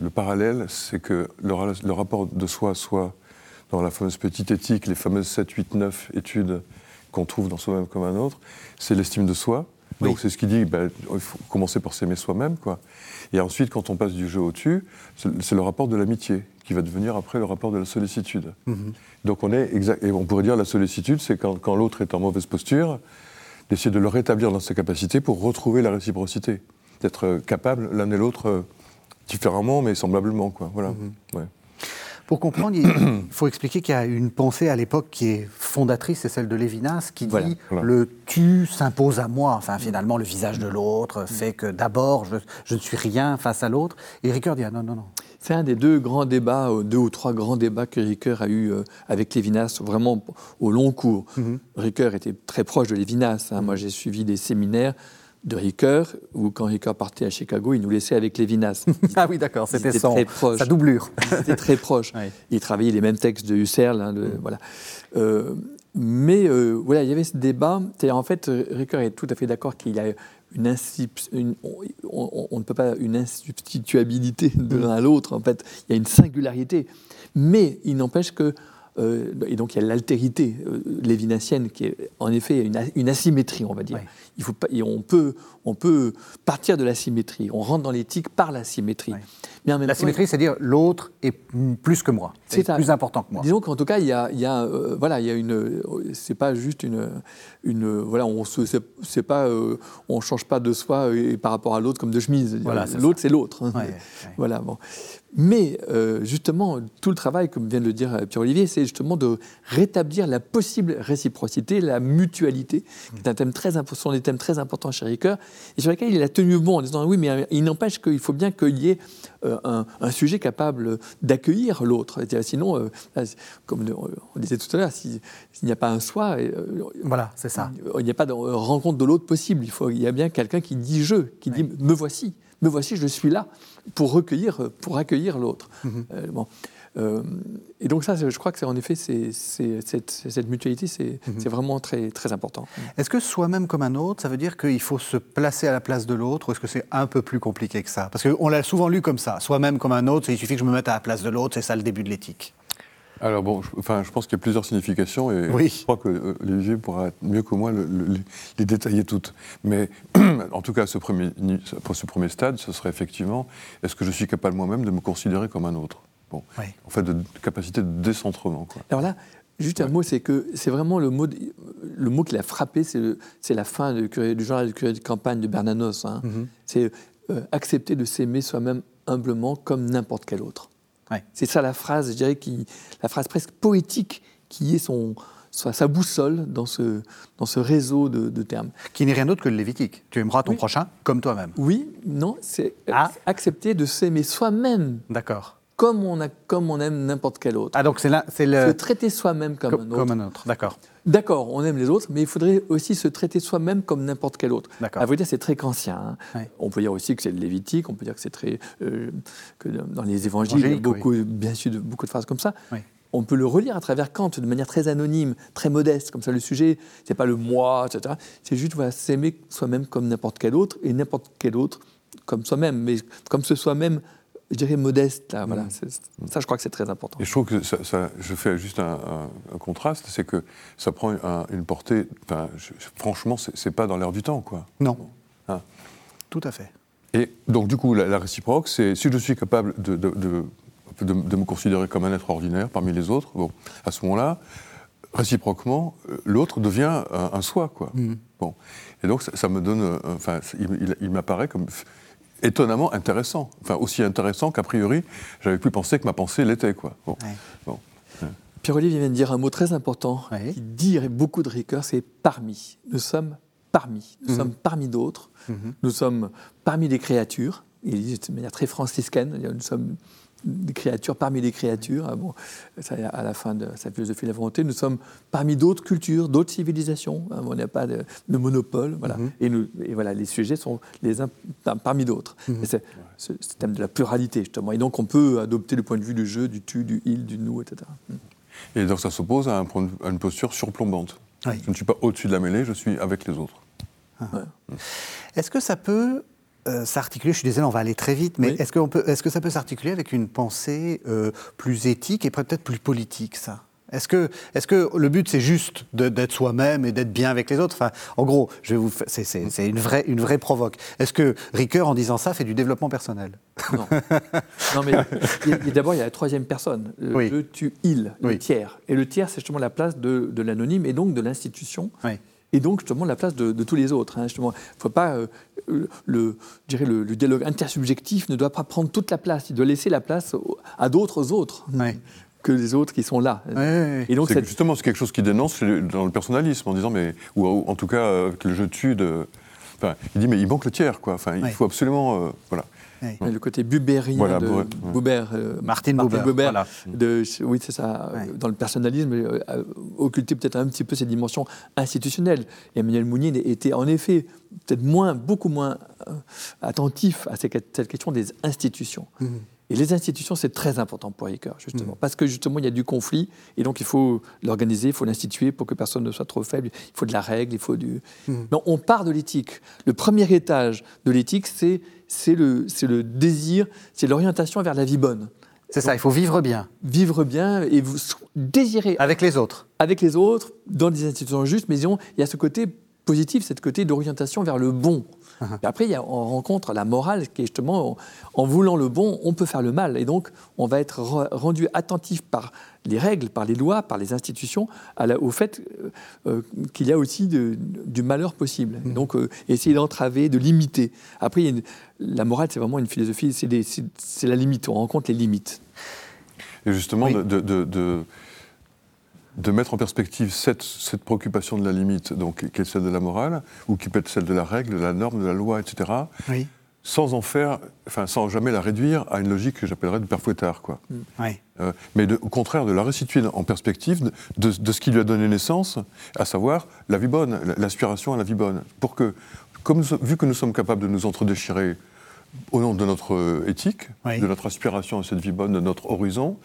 parallèle, c'est que le, rapport de soi soit dans la fameuse petite éthique, les fameuses 7, 8, 9 études qu'on trouve dans soi-même comme un autre, c'est l'estime de soi. Donc c'est ce qui dit, ben, il faut commencer par s'aimer soi-même, quoi. Et ensuite, quand on passe du jeu au-dessus, c'est le rapport de l'amitié qui va devenir après le rapport de la sollicitude. Mhm. Donc on est exact, et on pourrait dire la sollicitude, c'est quand, quand l'autre est en mauvaise posture, d'essayer de le rétablir dans ses capacités pour retrouver la réciprocité d'être capable l'un et l'autre euh, différemment, mais semblablement. Quoi. Voilà. Mhm. Pour comprendre, il faut expliquer qu'il y a une pensée à l'époque qui est fondatrice, c'est celle de Lévinas, qui dit le tu s'impose à moi. Enfin, finalement, le visage de l'autre fait que d'abord, je, ne suis rien face à l'autre. Et Ricoeur dit ah, non, non, non. C'est un des deux grands débats, euh, deux ou trois grands débats que Ricoeur a eu euh, avec Lévinas, vraiment au long cours. Mm Ricoeur était très proche de Lévinas. Hein. Moi, j'ai suivi des séminaires de Ricoeur, où quand Ricoeur partait à Chicago, il nous laissait avec Lévinas. ah oui, d'accord, c'était sa doublure. C'était très proche. Il travaillait les mêmes textes de Husserl. Hein, mm. voilà. Euh, mais euh, voilà, il y avait ce débat. En fait, Ricoeur est tout à fait d'accord qu'il y a une, une on, on, ne peut pas une insubstituabilité de l'un à l'autre. En fait, il y a une singularité. Mais il n'empêche que euh, et donc il y a l'altérité euh, lévinassienne qui est en effet une, une asymétrie, on va dire. Il faut pas, et on, peut, on peut partir de l'asymétrie. On rentre dans l'éthique par l'asymétrie. L'asymétrie, c'est-à-dire l'autre est plus que moi, c'est plus important que moi. Disons qu'en tout cas, il y a, il y a euh, voilà, il y a une, c'est pas juste une, une voilà, on se, c'est, pas, on change pas de soi et par rapport à l'autre comme de chemise. Voilà, l'autre, c'est l'autre. Voilà, bon. Mais euh, justement, tout le travail, comme vient de le dire euh, Pierre-Olivier, c'est justement de rétablir la possible réciprocité, la mutualité, qui est un thème très sont des thèmes très importants chez Ricoeur, et sur lesquels il a tenu bon en disant oui, mais euh, il n'empêche qu'il faut bien qu'il y ait un, sujet capable d'accueillir l'autre. Sinon, comme on disait tout à l'heure, s'il n'y a pas un soi, voilà, c'est ça. Il n'y a pas de rencontre de l'autre possible. Il, faut, il y a bien quelqu'un qui dit je, qui dit me voici me voici, je suis là pour recueillir, pour accueillir l'autre. Mhm. Euh, bon. Euh, et donc ça, je crois que c'est en effet, c'est, cette, cette, mutualité, mhm. c'est, vraiment très, très important. Est-ce que soi-même comme un autre, ça veut dire qu'il faut se placer à la place de l'autre, ou est-ce que c'est un peu plus compliqué que ça? Parce qu'on l'a souvent lu comme ça, soi-même comme un autre, il suffit que je me mette à la place de l'autre, c'est ça le début de l'éthique. Alors bon, je, enfin, je pense qu'il y a plusieurs significations et je crois que euh, Olivier pourra mieux que moi les détailler toutes. Mais en tout cas, ce premier, pour ce premier stade, ce serait effectivement est-ce que je suis capable moi-même de me considérer comme un autre? Bon, en fait, de, capacité de décentrement. Quoi. Alors là, juste un mot, c'est que c'est vraiment le mot, le mot qui l'a frappé, c'est la fin du, du journal du curé de campagne de Bernanos. Hein. Mm-hmm. C'est euh, accepter de s'aimer soi-même humblement comme n'importe quel autre. C'est ça la phrase, je dirais, qui, la phrase presque poétique qui est son, sa boussole dans ce, dans ce réseau de, termes. Qui n'est rien d'autre que le Lévitique. Tu aimeras ton prochain comme toi-même. Oui, non, c'est ah. accepter de s'aimer soi-même. D'accord. Comme on, a, comme on aime n'importe quel autre. Ah, donc c'est c'est le. Se traiter soi-même comme, un autre. Comme un autre, d'accord. D'accord, on aime les autres, mais il faudrait aussi se traiter soi-même comme n'importe quel autre. À vrai dire, c'est très kantien. Hein. On peut dire aussi que c'est le lévitique, on peut dire que c'est très. Euh, que dans les évangiles, il y a beaucoup, bien sûr, beaucoup de phrases comme ça. On peut le relire à travers Kant de manière très anonyme, très modeste, comme ça. Le sujet, c'est pas le moi, etc. C'est juste voilà, s'aimer soi-même comme n'importe quel autre et n'importe quel autre comme soi-même, mais comme ce soi-même je dirais, modeste. Là, voilà. Mm. Ça, je crois que c'est très important. Et je trouve que ça, je fais juste un, contraste, c'est que ça prend une portée. Enfin, franchement, c'est pas dans l'air du temps, quoi. Non. Hein? Tout à fait. Et donc, du coup, la, réciproque, c'est si je suis capable de, de, de, me considérer comme un être ordinaire parmi les autres, bon, à ce moment-là, réciproquement, euh, l'autre devient un, soi, quoi. Mm. Bon. Et donc, ça, me donne. Euh, enfin, il, il m'apparaît comme étonnamment intéressant. Enfin, aussi intéressant qu'a priori, j'avais pu penser que ma pensée l'était. Quoi. Pierre-Olivier vient de dire un mot très important qui dit beaucoup de rigueur, c'est parmi. Nous sommes parmi. Nous mhm. sommes parmi d'autres. Mhm. Nous sommes parmi des créatures. Il dit de manière très franciscaine, nous sommes des créatures parmi les créatures. Ah bon, ça, à la fin de sa philosophie de la volonté, nous sommes parmi d'autres cultures, d'autres civilisations. Hein, on n'a pas de, monopole. Voilà. Mm-hmm. et, nous, et, voilà, les sujets sont les uns parmi d'autres. Mm-hmm. C'est ce, thème de la pluralité, justement. Et donc, on peut adopter le point de vue du jeu, du tu, du il, du nous, etc. Mm. Et donc, ça s'oppose à, à, une posture surplombante. Je ne suis pas au-dessus de la mêlée, je suis avec les autres. Ah. Est-ce que ça peut euh, s'articuler, je suis désolé, on va aller très vite, mais est-ce, peut, est-ce que ça peut s'articuler avec une pensée euh, plus éthique et peut-être plus politique, ça? Est-ce que, est que le but, c'est juste d'être soi-même et d'être bien avec les autres? Enfin, En gros, je vais vous c'est, une, vraie, une vraie provoque. Est-ce que Ricoeur, en disant ça, fait du développement personnel? Non. non, mais d'abord, il y a la troisième personne, le, tu, il, le tiers. Et le tiers, c'est justement la place de, de l'anonyme et donc de l'institution. Oui et donc justement la place de, tous les autres. Hein, justement, faut pas euh, le, dirais le, dialogue intersubjectif ne doit pas prendre toute la place. Il doit laisser la place à d'autres autres. que les autres qui sont là. et donc justement c'est quelque chose qui dénonce dans le personnalisme en disant mais ou, en tout cas euh, que le je tue de. Enfin, il dit mais il manque le tiers quoi. Enfin, il faut absolument euh, voilà. Le côté bubérien de Buber, euh, Martin, Buber, de, oui c'est ça, euh, dans le personnalisme, euh, occulter peut-être un petit peu ces dimensions institutionnelles. Emmanuel Mounier était en effet peut-être moins, beaucoup moins attentif à cette question des institutions. Mhm. Et les institutions, c'est très important pour Ricoeur, justement, mhm. parce que justement, il y a du conflit, et donc il faut l'organiser, il faut l'instituer pour que personne ne soit trop faible, il faut de la règle, il faut du... Non, on part de l'éthique. Le premier étage de l'éthique, c'est c'est le, le désir, c'est l'orientation vers la vie bonne. C'est ça, il faut vivre bien. Vivre bien et vous désirer. Avec les autres. Avec les autres, dans des institutions justes, mais disons, il y a ce côté positif, ce côté d'orientation vers le bon. Et après, il y a, on rencontre la morale qui est justement, en, voulant le bon, on peut faire le mal. Et donc, on va être rendu attentif par les règles, par les lois, par les institutions, à au fait euh, euh, qu'il y a aussi du malheur possible. Mmh. Donc, euh, essayer d'entraver, de limiter. Après, la morale, c'est vraiment une philosophie, c'est la limite, on rencontre les limites. Et justement, de de mettre en perspective cette, cette, préoccupation de la limite, donc, qui est celle de la morale, ou qui peut être celle de la règle, de la norme, de la loi, etc., sans en faire, enfin, sans jamais la réduire à une logique que j'appellerais de père fouettard, quoi. Mm. Oui. Euh, mais au contraire, de la restituer en perspective de, de, ce qui lui a donné naissance, à savoir la vie bonne, l'aspiration à la vie bonne. Pour que, comme vu que nous sommes capables de nous entredéchirer au nom de notre euh, éthique, de notre aspiration à cette vie bonne, de notre horizon,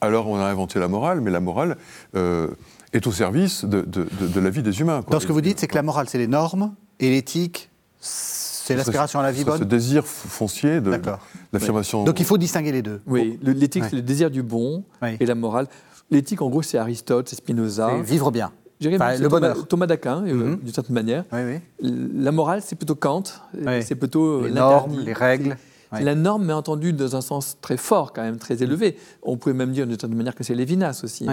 alors on a inventé la morale, mais la morale euh, est au service de, la vie des humains. Dans ce que vous dites, c'est que la morale, c'est les normes, et l'éthique, c'est l'aspiration à la vie bonne Ce désir foncier de l'affirmation... Donc il faut distinguer les deux. Oui, l'éthique, c'est le désir du bon, et la morale... L'éthique, en gros, c'est Aristote, c'est Spinoza. Vivre bien. le bonheur. Thomas d'Aquin, euh, mhm. d'une certaine manière. La morale, c'est plutôt Kant. C'est plutôt les normes, les règles. La norme, mais entendue dans un sens très fort, quand même, très élevé. On pourrait même dire d'une certaine manière que c'est Lévinas aussi.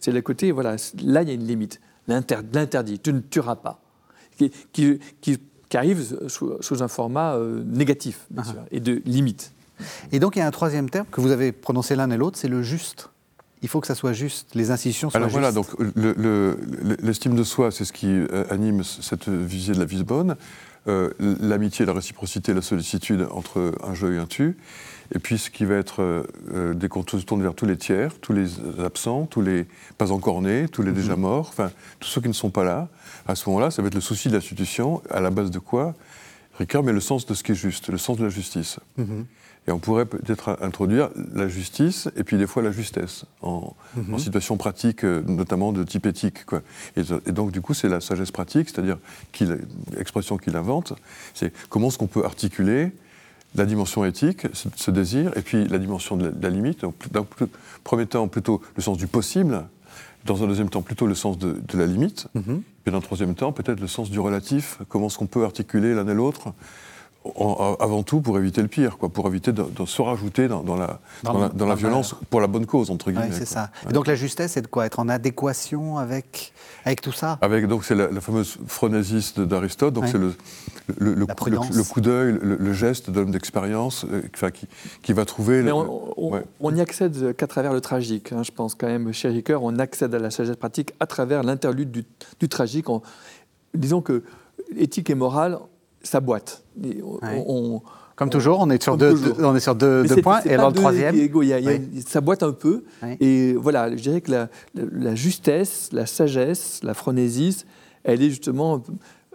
C'est le côté, voilà, là, il y a une limite. L'interdit, tu ne tueras pas. Qui, qui, arrive sous, un format euh, négatif, bien ah. sûr, et de limite. Et donc, il y a un troisième terme que vous avez prononcé l'un et l'autre, c'est le juste il faut que ça soit juste, les institutions soient Alors voilà, donc l'estime de soi, c'est ce qui euh, anime cette visée de la vie bonne. Euh, l'amitié, la réciprocité, la sollicitude entre un jeu et un tu. Et puis ce qui va être, euh, euh dès qu'on se tourne vers tous les tiers, tous les absents, tous les pas encore nés, tous les déjà mhm. morts, enfin tous ceux qui ne sont pas là, à ce moment-là, ça va être le souci de l'institution, à la base de quoi Ricard met le sens de ce qui est juste, le sens de la justice. Mhm. Et on pourrait peut-être introduire la justice et puis des fois la justesse en, mhm. situation pratique, euh, notamment de type éthique. Quoi. Et, donc, du coup, c'est la sagesse pratique, c'est-à-dire l'expression qu'il invente, c'est comment est-ce qu'on peut articuler la dimension éthique, ce, désir, et puis la dimension de la, limite. Donc, dans le premier temps, plutôt le sens du possible, dans un deuxième temps, plutôt le sens de, la limite, et mhm. puis dans un troisième temps, peut-être le sens du relatif, comment est-ce qu'on peut articuler l'un et l'autre avant tout pour éviter le pire, quoi, pour éviter de, se rajouter dans, la, dans, la, violence pour la bonne cause, entre guillemets. c'est ça. Et donc la justesse, c'est de quoi? Être en adéquation avec, avec tout ça? Avec, Donc c'est la, fameuse phronésis d'Aristote, donc c'est le, le, le, coup d'œil, le, geste de l'homme d'expérience euh, qui, qui, va trouver... Mais on n'y accède qu'à travers le tragique, hein, je pense quand même, chez Ricoeur, on accède à la sagesse pratique à travers l'interlude du, du, tragique. disons que éthique et morale, ça boîte. comme toujours, on est sur deux, on est sur deux, points, et alors le troisième. ça boite un peu. Et voilà, je dirais que la, la, justesse, la sagesse, la phronésis, elle est justement,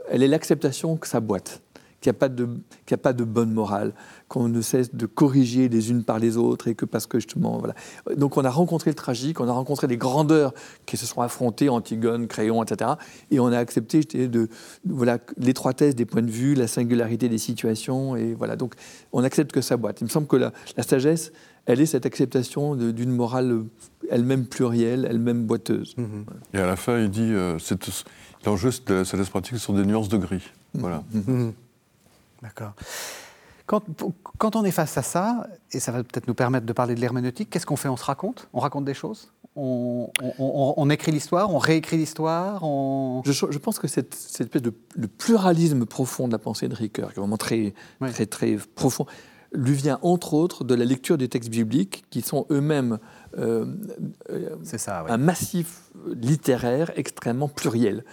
elle est l'acceptation que ça boite, qu'il n'y a, pas de, a pas de bonne morale qu'on ne cesse de corriger les unes par les autres et que parce que justement, voilà. Donc on a rencontré le tragique, on a rencontré des grandeurs qui se sont affrontées, Antigone, Créon, etc. Et on a accepté de, voilà, l'étroitesse des points de vue, la singularité des situations, et voilà. Donc on accepte que ça boite. Il me semble que la, sagesse, elle est cette acceptation d'une morale elle-même plurielle, elle-même boiteuse. Et à la fin, il dit, euh, l'enjeu de la sagesse pratique, ce sont des nuances de gris. Voilà. Mhm. D'accord. Quand, on est face à ça, et ça va peut-être nous permettre de parler de l'herméneutique, qu'est-ce qu'on fait? On se raconte? On raconte des choses? On, écrit l'histoire? On réécrit l'histoire? Je, pense que cette, espèce de le pluralisme profond de la pensée de Ricoeur, qui est vraiment très, très, très profond, lui vient entre autres de la lecture des textes bibliques qui sont eux-mêmes euh, un massif littéraire extrêmement pluriel.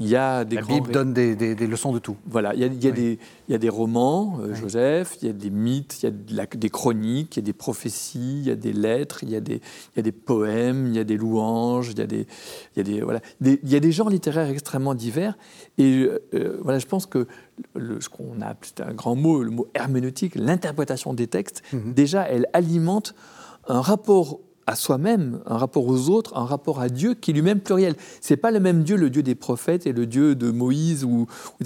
Il y a des La Bible donne des, des, leçons de tout. Voilà, il y a, il y a, des, il y a des, romans, euh, Joseph, il y a des mythes, il y a des chroniques, il y a des prophéties, il y a des lettres, il y a des, il y a des poèmes, il y a des louanges, il y a des, il y a des, voilà, il y a des genres littéraires extrêmement divers. Et euh, voilà, je pense que le, ce qu'on a, c'est un grand mot, le mot herméneutique, l'interprétation des textes, mhm. déjà, elle alimente un rapport à soi-même, un rapport aux autres, un rapport à Dieu qui est lui-même pluriel. C'est pas le même Dieu, le Dieu des prophètes et le Dieu de Moïse ou, ou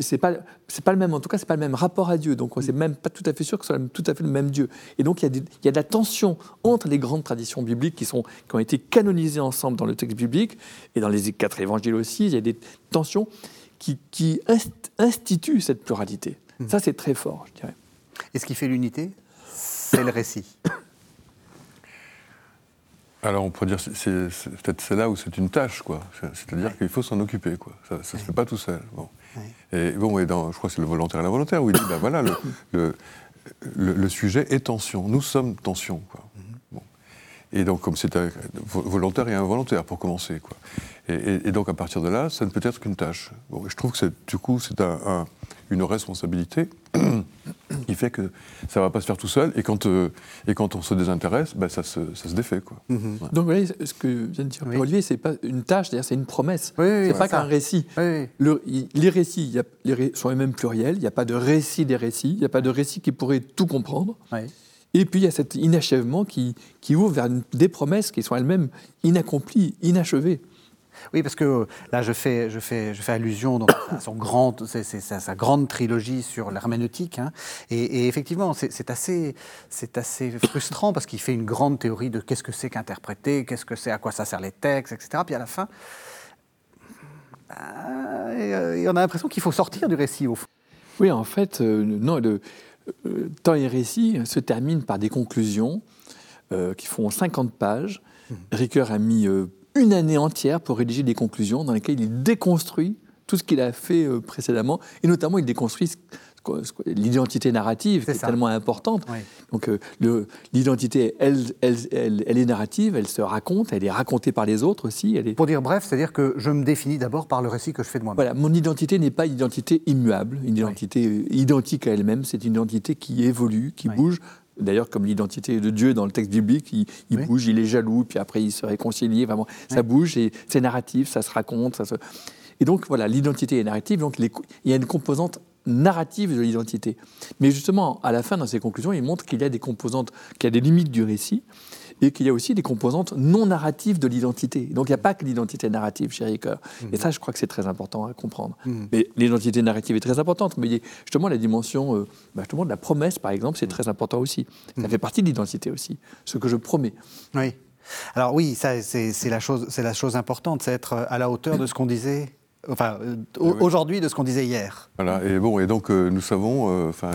c'est pas c'est pas le même. En tout cas, c'est pas le même rapport à Dieu. Donc, c'est même pas tout à fait sûr que ce soit tout à fait le même Dieu. Et donc, il y, a il y a de la tension entre les grandes traditions bibliques qui sont qui ont été canonisées ensemble dans le texte biblique et dans les quatre évangiles aussi. Il y a des tensions qui, qui instituent cette pluralité. Mmh. Ça, c'est très fort, je dirais. Et ce qui fait l'unité, c'est le récit. Alors on pourrait dire, c'est peut-être c'est là où c'est une tâche, quoi. C'est-à-dire qu'il faut s'en occuper, quoi. Ça ne se fait pas tout seul. Bon. Et bon, et dans, je crois que c'est le volontaire et l'involontaire où il dit, ben voilà, le, le, sujet est tension. Nous sommes tension, quoi. Mhm. Et donc, comme c'est volontaire et involontaire pour commencer, quoi. Et, donc, à partir de là, ça ne peut être qu'une tâche. Bon, je trouve que du coup, c'est un, une responsabilité qui fait que ça ne va pas se faire tout seul. Et quand, euh, et quand on se désintéresse, ben ça, se, ça, se, défait. Quoi. Mhm. Donc, vous voyez, ce que vient de dire Olivier, ce n'est pas une tâche, c'est une promesse. Oui, ce n'est pas qu'un récit. Le, les récits y a, les sont les mêmes pluriels. Il n'y a pas de récit des récits. Il n'y a pas de récit qui pourrait tout comprendre. Et puis il y a cet inachèvement qui, qui ouvre vers des promesses qui sont elles-mêmes inaccomplies, inachevées. Oui, parce que là, je fais, je fais, je fais allusion donc, à son grand, c'est, sa, grande trilogie sur l'herméneutique. Hein. Et, effectivement, c'est, assez, assez frustrant parce qu'il fait une grande théorie de qu'est-ce que c'est qu'interpréter, qu'est-ce que c'est, à quoi ça sert les textes, etc. Puis à la fin, bah, on a l'impression qu'il faut sortir du récit, au fond. Oui, en fait, euh, non, le temps et récit se terminent par des conclusions qui font 50 pages. Mmh. Ricoeur a mis une année entière pour rédiger des conclusions dans lesquelles il déconstruit tout ce qu'il a fait euh, précédemment, et notamment il déconstruit l'identité narrative, qui est tellement importante. Donc euh, l'identité, elle, elle, elle, est narrative, elle se raconte, elle est racontée par les autres aussi. Elle est... Pour dire bref, c'est-à-dire que je me définis d'abord par le récit que je fais de moi-même. Voilà, mon identité n'est pas une identité immuable, une identité euh, identique à elle-même, c'est une identité qui évolue, qui bouge D'ailleurs, comme l'identité de Dieu dans le texte biblique, il, bouge, il est jaloux, puis après il se réconcilie. Vraiment, ça bouge et c'est narratif, ça se raconte. Ça se... Et donc voilà, l'identité est narrative. Donc il y a une composante narrative de l'identité. Mais justement, à la fin, dans ses conclusions, il montre qu'il y a des composantes, qu'il y a des limites du récit et qu'il y a aussi des composantes non narratives de l'identité. Donc il n'y a pas que l'identité narrative chez Ricoeur. Et ça, je crois que c'est très important à comprendre. Mm. Mais l'identité narrative est très importante, mais justement la dimension euh, bah, justement de la promesse, par exemple, c'est très important aussi. Ça fait partie de l'identité aussi, ce que je promets. Oui. Alors oui, ça, c'est, la chose, c'est la chose importante, c'est être à la hauteur de ce qu'on disait enfin, euh, aujourd'hui de ce qu'on disait hier. Voilà, et bon, et donc euh, nous savons, enfin,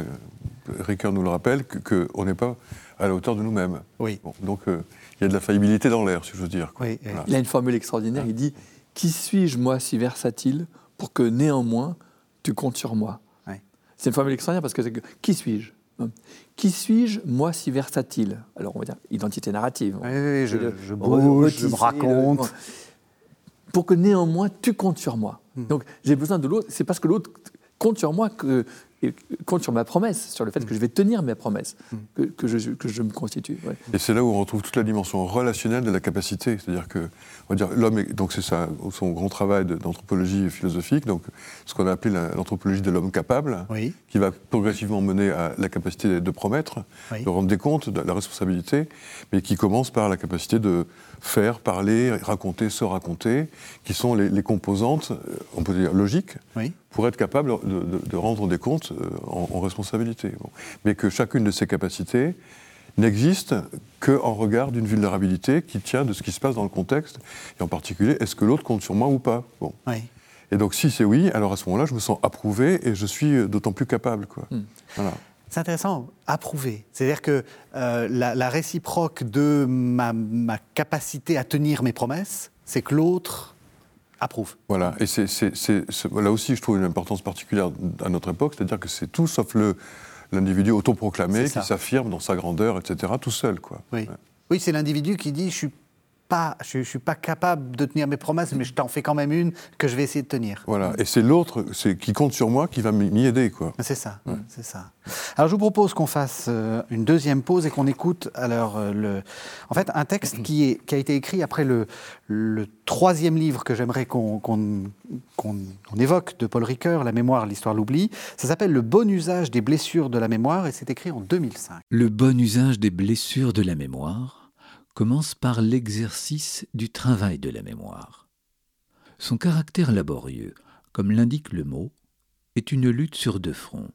Ricoeur nous le rappelle, qu'on n'est pas à la hauteur de nous-mêmes. Oui. donc euh, il y a de la faillibilité dans l'air, si je veux dire. Oui, Il a une formule extraordinaire. Il dit Qui suis-je, moi, si versatile, pour que néanmoins tu comptes sur moi? C'est une formule extraordinaire parce que c'est que Qui suis-je? Qui suis-je, moi, si versatile? Alors, on va dire identité narrative. Oui, je, je, bouge, je me raconte. Pour que néanmoins, tu comptes sur moi. Hmm. Donc, j'ai besoin de l'autre. C'est parce que l'autre compte sur moi que et compte sur ma promesse, sur le fait que je vais tenir mes promesses, que, que, je, que je, me constitue. Et c'est là où on retrouve toute la dimension relationnelle de la capacité. C'est-à-dire que, on va dire, l'homme, donc c'est ça, son grand travail d'anthropologie philosophique, donc ce qu'on a appelé l'anthropologie de l'homme capable, qui va progressivement mener à la capacité de promettre, de rendre des comptes, de la responsabilité, mais qui commence par la capacité de faire, parler, raconter, se raconter, qui sont les, composantes, euh, on peut dire logiques, pour être capable de, rendre des comptes euh, en, responsabilité. Mais que chacune de ces capacités n'existe qu'en regard d'une vulnérabilité qui tient de ce qui se passe dans le contexte, et en particulier, est-ce que l'autre compte sur moi ou pas bon. Et donc si c'est oui, alors à ce moment-là, je me sens approuvé et je suis euh, d'autant plus capable. Quoi. Hmm. Voilà. C'est intéressant, approuver. C'est-à-dire que euh, la, réciproque de ma, capacité à tenir mes promesses, c'est que l'autre approuve. Voilà, et c'est, là aussi, je trouve une importance particulière à notre époque, c'est-à-dire que c'est tout sauf le, l'individu autoproclamé qui s'affirme dans sa grandeur, etc., tout seul. Quoi. Oui, oui c'est l'individu qui dit je suis pas, je ne suis pas capable de tenir mes promesses, mais je t'en fais quand même une que je vais essayer de tenir. Voilà, et c'est l'autre qui compte sur moi qui va m'y aider. quoi. C'est ça, c'est ça. Alors je vous propose qu'on fasse euh, une deuxième pause et qu'on écoute alors euh, le, en fait un texte qui, est, qui a été écrit après le, le troisième livre que j'aimerais qu'on évoque de Paul Ricoeur, La mémoire, l'histoire, l'oubli. Ça s'appelle Le bon usage des blessures de la mémoire et c'est écrit en 2005. Le bon usage des blessures de la mémoire commence par l'exercice du travail de la mémoire. Son caractère laborieux, comme l'indique le mot, est une lutte sur deux fronts.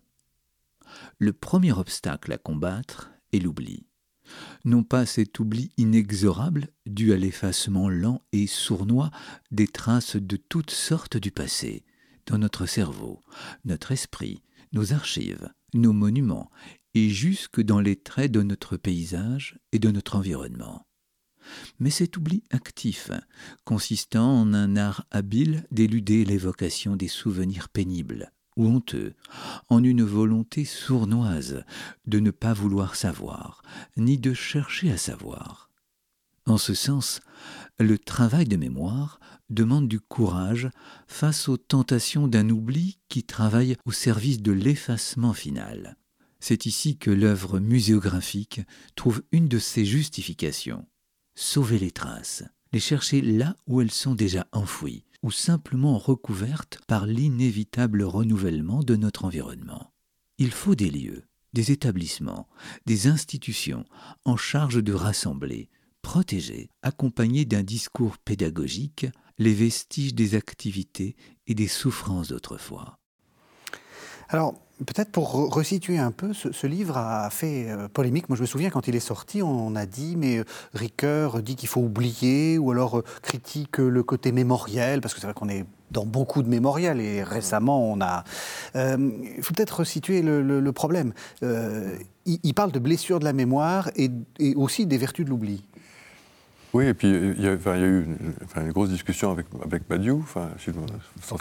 Le premier obstacle à combattre est l'oubli. Non pas cet oubli inexorable dû à l'effacement lent et sournois des traces de toutes sortes du passé, dans notre cerveau, notre esprit, nos archives, nos monuments, et jusque dans les traits de notre paysage et de notre environnement. Mais cet oubli actif, consistant en un art habile d'éluder l'évocation des souvenirs pénibles ou honteux, en une volonté sournoise de ne pas vouloir savoir, ni de chercher à savoir. En ce sens, le travail de mémoire demande du courage face aux tentations d'un oubli qui travaille au service de l'effacement final. C'est ici que l'œuvre muséographique trouve une de ses justifications. Sauver les traces, les chercher là où elles sont déjà enfouies, ou simplement recouvertes par l'inévitable renouvellement de notre environnement. Il faut des lieux, des établissements, des institutions en charge de rassembler, protéger, accompagner d'un discours pédagogique les vestiges des activités et des souffrances d'autrefois. Alors, peut-être pour resituer un peu, ce, livre a fait euh, polémique. Moi, je me souviens quand il est sorti, on a dit, mais euh, Ricoeur dit qu'il faut oublier, ou alors euh, critique le côté mémoriel, parce que c'est vrai qu'on est dans beaucoup de mémoriels, et récemment, on a... il faut peut-être resituer le, problème. il, parle de blessures de la mémoire et, aussi des vertus de l'oubli. Oui, et puis il y a, eu une, grosse discussion avec, avec Badiou.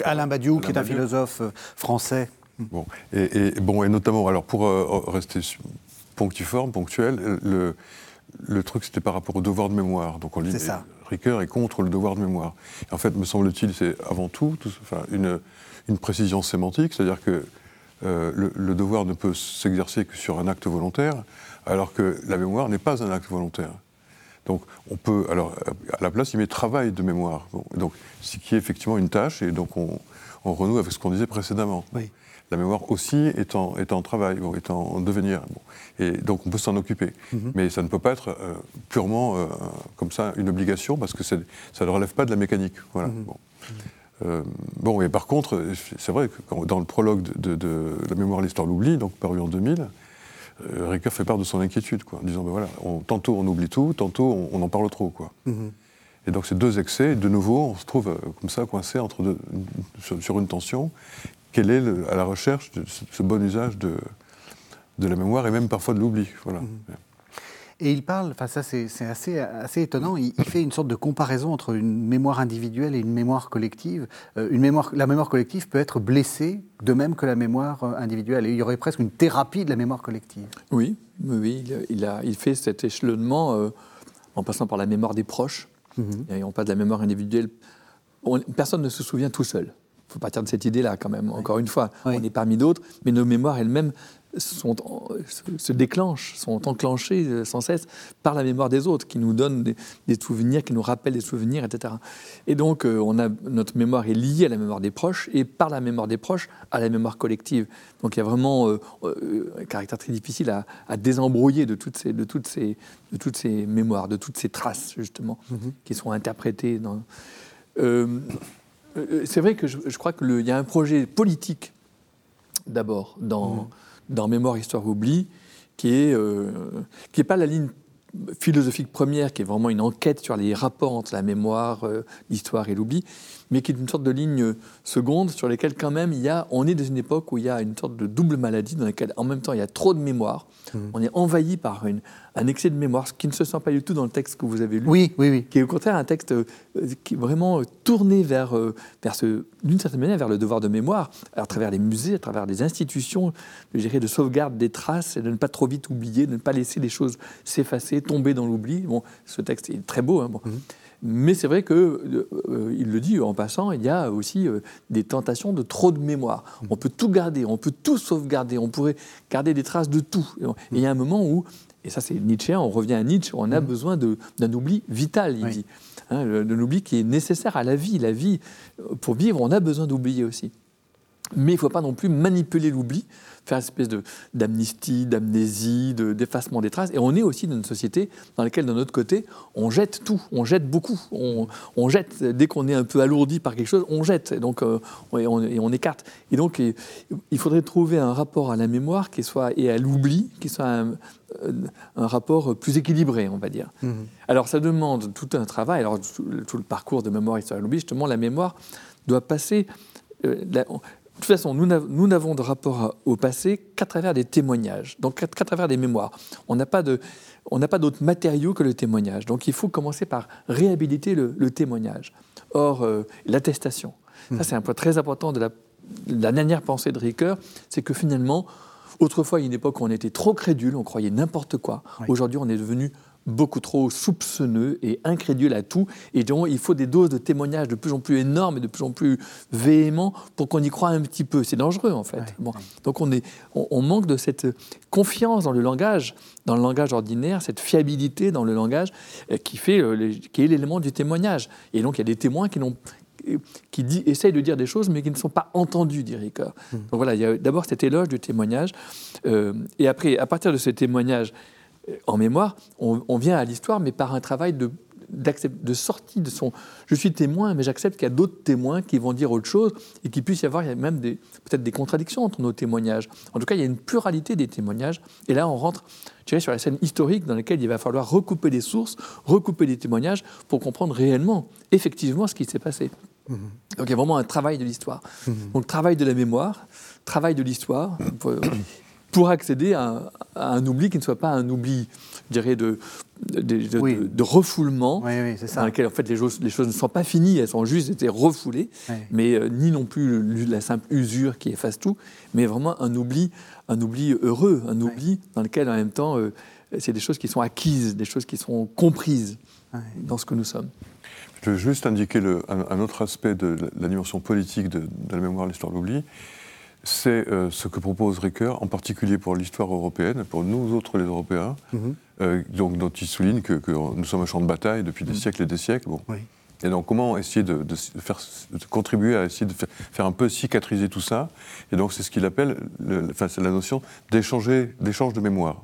Alain Badiou, qui est un philosophe français Bon, et, bon, et notamment, alors pour euh, rester ponctuforme, ponctuel, le, le truc c'était par rapport au devoir de mémoire. Donc on dit, ça. Ricoeur est contre le devoir de mémoire. en fait, me semble-t-il, c'est avant tout, enfin, une, une, précision sémantique, c'est-à-dire que euh, le, devoir ne peut s'exercer que sur un acte volontaire, alors que la mémoire n'est pas un acte volontaire. Donc on peut, alors à la place, il met travail de mémoire. donc ce qui est effectivement une tâche, et donc on, on renoue avec ce qu'on disait précédemment. Oui la mémoire aussi est en, est en travail, est en devenir. Et donc on peut s'en occuper. Mhm. Mais ça ne peut pas être euh, purement euh, comme ça une obligation parce que ça ne relève pas de la mécanique. Voilà. Mhm. Euh, bon. et par contre, c'est vrai que dans le prologue de, La mémoire, l'histoire, l'oubli, donc paru en 2000, Ricoeur fait part de son inquiétude, quoi, en disant ben voilà, tantôt on oublie tout, tantôt on, en parle trop. Quoi. Mhm. Et donc ces deux excès, de nouveau, on se trouve comme ça coincé entre deux, sur, une tension quel est à la recherche de ce, bon usage de, de la mémoire et même parfois de l'oubli. Voilà. Mhm. Et il parle, enfin ça c'est assez, assez étonnant, il, fait une sorte de comparaison entre une mémoire individuelle et une mémoire collective. Euh, une mémoire, la mémoire collective peut être blessée de même que la mémoire euh, individuelle. Et il y aurait presque une thérapie de la mémoire collective. Oui, oui il, a, il fait cet échelonnement euh, en passant par la mémoire des proches. Mhm. Et on passe de la mémoire individuelle. personne ne se souvient tout seul faut partir de cette idée-là quand même. Encore une fois, on est parmi d'autres, mais nos mémoires elles-mêmes sont, se déclenchent, sont enclenchées euh, sans cesse par la mémoire des autres, qui nous donnent des, souvenirs, qui nous rappellent des souvenirs, etc. Et donc, euh, on a, notre mémoire est liée à la mémoire des proches, et par la mémoire des proches, à la mémoire collective. Donc, il y a vraiment euh, un caractère très difficile à, désembrouiller de toutes, ces, de, toutes ces, de toutes ces mémoires, de toutes ces traces, justement, mm-hmm. qui sont interprétées dans... Euh, c'est vrai que je, crois qu'il y a un projet politique, d'abord, dans, mmh. dans Mémoire, Histoire, Oubli, qui n'est euh, qui pas la ligne philosophique première, qui est vraiment une enquête sur les rapports entre la mémoire, euh, l'histoire et l'oubli, mais qui est une sorte de ligne seconde sur lesquelles quand même il y a, on est dans une époque où il y a une sorte de double maladie dans laquelle en même temps il y a trop de mémoire, mmh. on est envahi par une, un excès de mémoire, ce qui ne se sent pas du tout dans le texte que vous avez lu. Oui, oui, oui. Qui est au contraire un texte euh, qui est vraiment tourné vers, euh, vers ce, d'une certaine manière, vers le devoir de mémoire, à travers les musées, à travers les institutions, je dirais, de sauvegarde des traces et de ne pas trop vite oublier, de ne pas laisser les choses s'effacer, tomber dans l'oubli. Bon, ce texte est très beau. Hein, bon. Mhm. Mais c'est vrai que, il le dit en passant, il y a aussi des tentations de trop de mémoire. Mhm. On peut tout garder, on peut tout sauvegarder, on pourrait garder des traces de tout. Et il y a un moment où et ça c'est Nietzsche, on revient à Nietzsche, on a mm. besoin d'un oubli vital, il dit. Hein, d'un oubli qui est nécessaire à la vie. La vie, pour vivre, on a besoin d'oublier aussi. Mais il ne faut pas non plus manipuler l'oubli, faire une espèce d'amnistie, d'amnésie, d'effacement des traces. Et on est aussi dans une société dans laquelle, d'un autre côté, on jette tout, on jette beaucoup. On, jette, dès qu'on est un peu alourdi par quelque chose, on jette, et donc euh, on, on, écarte. Et donc, il faudrait trouver un rapport à la mémoire qui soit, et à l'oubli qui soit un, rapport plus équilibré, on va dire. Mmh. Alors, ça demande tout un travail. Alors, tout, le parcours de mémoire, histoire et l'oubli, justement, la mémoire doit passer. Euh, de toute façon, nous n'avons de rapport au passé qu'à travers des témoignages, donc qu'à travers des mémoires. On n'a pas d'autres matériaux que le témoignage. Donc il faut commencer par réhabiliter le, témoignage. Or, euh, l'attestation, ça hmm. c'est un point très important de la, dernière pensée de Ricoeur, c'est que finalement, autrefois, il y a une époque où on était trop crédule, on croyait n'importe quoi. Aujourd'hui, on est devenu beaucoup trop soupçonneux et incrédule à tout. Et donc, il faut des doses de témoignages de plus en plus énormes et de plus en plus véhéments pour qu'on y croit un petit peu. C'est dangereux, en fait. Bon. Donc, on, est, on, manque de cette confiance dans le langage, dans le langage ordinaire, cette fiabilité dans le langage euh, qui, fait, euh, qui est l'élément du témoignage. Et donc, il y a des témoins qui n'ont qui dit, essayent de dire des choses, mais qui ne sont pas entendus, dit Ricard. Mmh. Donc voilà, il y a d'abord cet éloge du témoignage, euh, et après, à partir de ce témoignage, en mémoire, on, vient à l'histoire, mais par un travail de, de sortie de son. Je suis témoin, mais j'accepte qu'il y a d'autres témoins qui vont dire autre chose et qu'il puisse y avoir même peut-être des contradictions entre nos témoignages. En tout cas, il y a une pluralité des témoignages. Et là, on rentre sur la scène historique dans laquelle il va falloir recouper des sources, recouper des témoignages pour comprendre réellement, effectivement, ce qui s'est passé. Mmh. Donc il y a vraiment un travail de l'histoire. Mmh. Donc travail de la mémoire, travail de l'histoire pour accéder à, un oubli qui ne soit pas un oubli, je dirais, de, de, refoulement, dans lequel en fait les choses, les choses, ne sont pas finies, elles sont juste été refoulées, mais euh, ni non plus la simple usure qui efface tout, mais vraiment un oubli, un oubli heureux, un oubli dans lequel en même temps euh, c'est des choses qui sont acquises, des choses qui sont comprises dans ce que nous sommes. Je veux juste indiquer le, un, autre aspect de la dimension politique de, de la mémoire de l'histoire de l'oubli c'est euh, ce que propose Ricoeur, en particulier pour l'histoire européenne, pour nous autres les Européens, mhm. euh, donc, dont il souligne que, nous sommes un champ de bataille depuis des mhm. siècles et des siècles. Bon. Et donc comment essayer de, faire, contribuer à essayer de faire, un peu cicatriser tout ça? Et donc c'est ce qu'il appelle, enfin, c'est la notion d'échange de mémoire.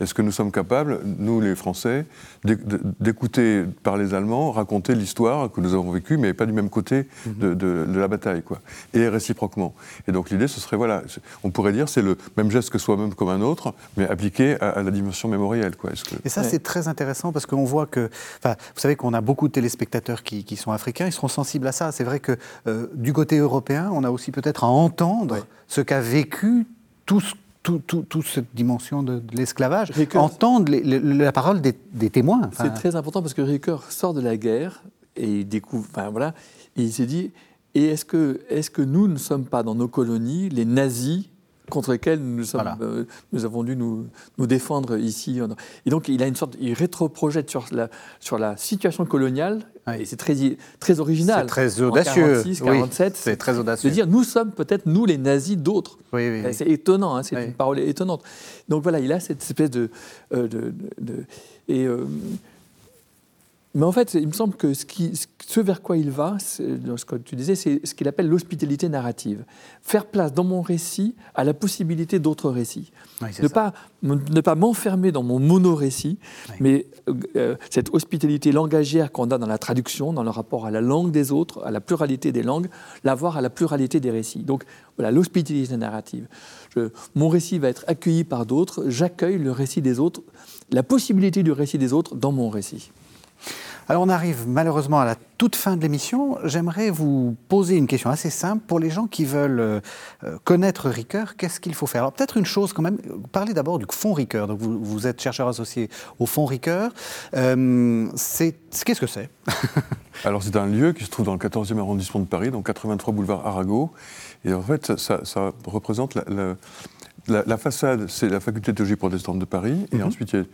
Est-ce que nous sommes capables, nous les Français, d'écouter par les Allemands raconter l'histoire que nous avons vécue, mais pas du même côté mhm. de, la bataille, quoi, et réciproquement. Et donc l'idée, ce serait, voilà, on pourrait dire, c'est le même geste que soi-même comme un autre, mais appliqué à, la dimension mémorielle, quoi. Que... Et ça, c'est très intéressant parce qu'on voit que, enfin, vous savez qu'on a beaucoup de téléspectateurs qui, sont africains, ils seront sensibles à ça. C'est vrai que euh, du côté européen, on a aussi peut-être à entendre ce qu'a vécu tout ce toute cette dimension de, l'esclavage, entendre la parole des, témoins. C'est très important parce que Ricoeur sort de la guerre et il découvre, enfin voilà, et il s'est dit, et est-ce que, est que nous ne sommes pas dans nos colonies les nazis contre lesquels nous, sommes, euh, nous avons dû nous, nous, défendre ici. Et donc, il a une sorte, il rétro-projette sur la, sur la situation coloniale, et c'est très, très original. C'est très audacieux. 46, 47, c'est très audacieux. De dire, nous sommes peut-être, nous, les nazis d'autres. Oui, c'est étonnant, hein, c'est une parole étonnante. Donc voilà, il a cette espèce de... Euh, de, de et, euh, mais en fait, il me semble que ce, qui, ce vers quoi il va, ce que tu disais, c'est ce qu'il appelle l'hospitalité narrative. Faire place dans mon récit à la possibilité d'autres récits. ne, pas, ne pas m'enfermer dans mon mono-récit, mais euh, cette hospitalité langagière qu'on a dans la traduction, dans le rapport à la langue des autres, à la pluralité des langues, l'avoir à la pluralité des récits. Donc voilà, l'hospitalité narrative. Je, mon récit va être accueilli par d'autres, j'accueille le récit des autres, la possibilité du récit des autres dans mon récit. Alors on arrive malheureusement à la toute fin de l'émission. J'aimerais vous poser une question assez simple pour les gens qui veulent euh, connaître Ricoeur. Qu'est-ce qu'il faut faire? Alors peut-être une chose quand même. Parlez d'abord du fonds Ricoeur. Donc vous, êtes chercheur associé au fonds Ricoeur. Euh, qu'est-ce que c'est? Alors c'est un lieu qui se trouve dans le 14e arrondissement de Paris, donc 83 boulevard Arago. Et en fait, ça, représente la, façade, c'est la faculté de théologie protestante de Paris. Et mhm. ensuite, il y a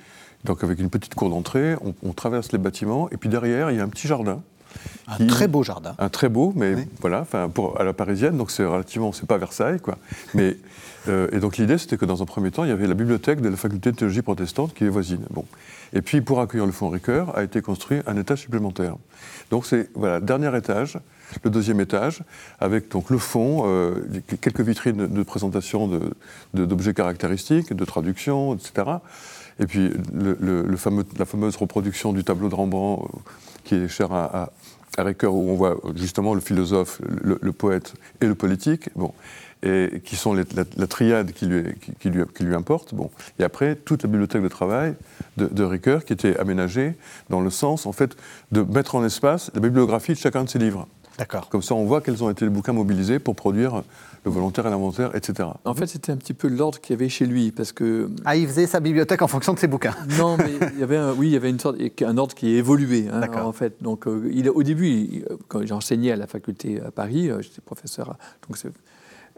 donc avec une petite cour d'entrée, on, traverse les bâtiments, et puis derrière, il y a un petit jardin. Un très beau jardin. Un très beau, mais voilà, pour, à la parisienne, donc c'est relativement, c'est pas Versailles, quoi. Mais, euh, et donc l'idée, c'était que dans un premier temps, il y avait la bibliothèque de la faculté de théologie protestante qui est voisine. Bon. Et puis, pour accueillir le fonds Ricoeur, a été construit un étage supplémentaire. Donc c'est, voilà, dernier étage, le deuxième étage, avec donc le fond, euh, quelques vitrines de présentation d'objets caractéristiques, de traduction, etc. Et puis la fameuse reproduction du tableau de Rembrandt, euh, qui est cher à, à, Ricoeur, où on voit justement le philosophe, le, poète et le politique, qui sont la, triade qui lui, importe. Bon. Et après, toute la bibliothèque de travail de, de Ricoeur, qui était aménagée dans le sens, en fait, de mettre en espace la bibliographie de chacun de ses livres. D'accord. Comme ça, on voit quels ont été les bouquins mobilisés pour produire le volontaire et l'inventaire, etc. En fait, c'était un petit peu l'ordre qu'il y avait chez lui, parce que... Ah, il faisait sa bibliothèque en fonction de ses bouquins Non, mais il y avait un, oui, il y avait une sorte, un ordre qui évoluait, hein, en fait. Donc, euh, il, au début, quand j'enseignais à la faculté à Paris, euh, j'étais professeur, donc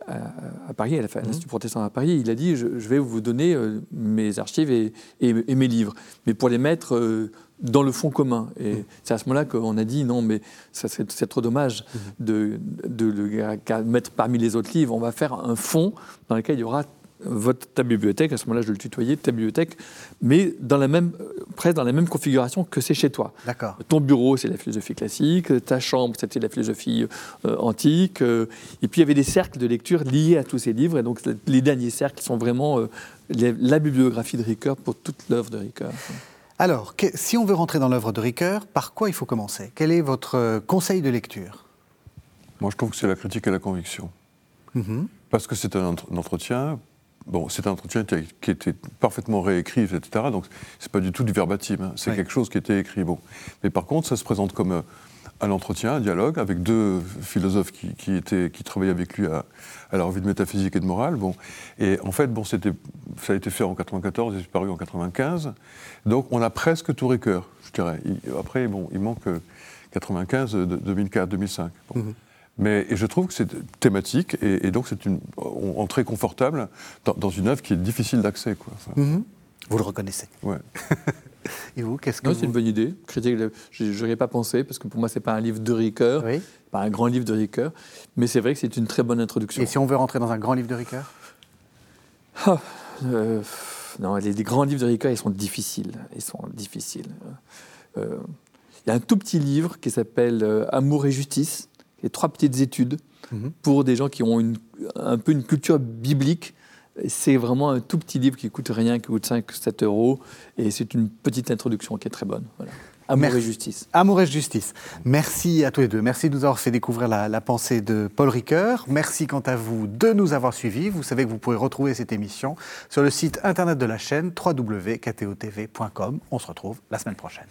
à, Paris, à l'Institut mmh. protestant à Paris, il a dit je, vais vous donner euh, mes archives et, et, mes livres, mais pour les mettre dans le fond commun. Et mmh. c'est à ce moment-là qu'on a dit non, mais c'est trop dommage mmh. de, de, le mettre parmi les autres livres. On va faire un fond dans lequel il y aura votre, ta bibliothèque, à ce moment-là je le tutoyais, ta bibliothèque, mais dans la même, presque dans la même configuration que c'est chez toi. D'accord. Ton bureau, c'est la philosophie classique, ta chambre, c'était la philosophie euh, antique, euh, et puis il y avait des cercles de lecture liés à tous ces livres, et donc les derniers cercles sont vraiment euh, la bibliographie de Ricoeur pour toute l'œuvre de Ricoeur. Alors, si on veut rentrer dans l'œuvre de Ricoeur, par quoi il faut commencer? Quel est votre euh, conseil de lecture? Moi, je trouve que c'est la critique et la conviction. Mm-hmm. Parce que c'est un, entretien. Bon, c'est un entretien qui, a, été parfaitement réécrit, etc. Donc, c'est pas du tout du verbatim. Hein. C'est quelque chose qui était écrit. Bon, mais par contre, ça se présente comme euh, un entretien, un dialogue avec deux philosophes qui, étaient, qui travaillaient avec lui à, la revue de métaphysique et de morale. Bon. Et en fait, bon, ça a été fait en 94 et c'est paru en 95. Donc on a presque tout Ricoeur, je dirais. après, bon, il manque 95, 2004, 2005. Mais et je trouve que c'est thématique et, donc c'est une entrée confortable dans, une œuvre qui est difficile d'accès. Mhm. Vous le reconnaissez Ouais. Et vous, qu'est-ce que Non, c'est une bonne idée. Critique, je n'aurais pas pensé, parce que pour moi, ce n'est pas un livre de Ricoeur, pas un grand livre de Ricoeur, mais c'est vrai que c'est une très bonne introduction. Et si on veut rentrer dans un grand livre de Ricoeur? Ah, euh, Non, les, grands livres de Ricoeur, ils sont difficiles. Ils sont difficiles. Euh, il y a un tout petit livre qui s'appelle euh, Amour et justice, et trois petites études mhm. pour des gens qui ont une, un peu une culture biblique c'est vraiment un tout petit livre qui coûte rien, qui coûte 5-7 euros. Et c'est une petite introduction qui est très bonne. Amour et justice. Amour et justice. Merci à tous les deux. Merci de nous avoir fait découvrir la, pensée de Paul Ricoeur. Merci quant à vous de nous avoir suivis. Vous savez que vous pouvez retrouver cette émission sur le site internet de la chaîne www.ktotv.com. On se retrouve la semaine prochaine.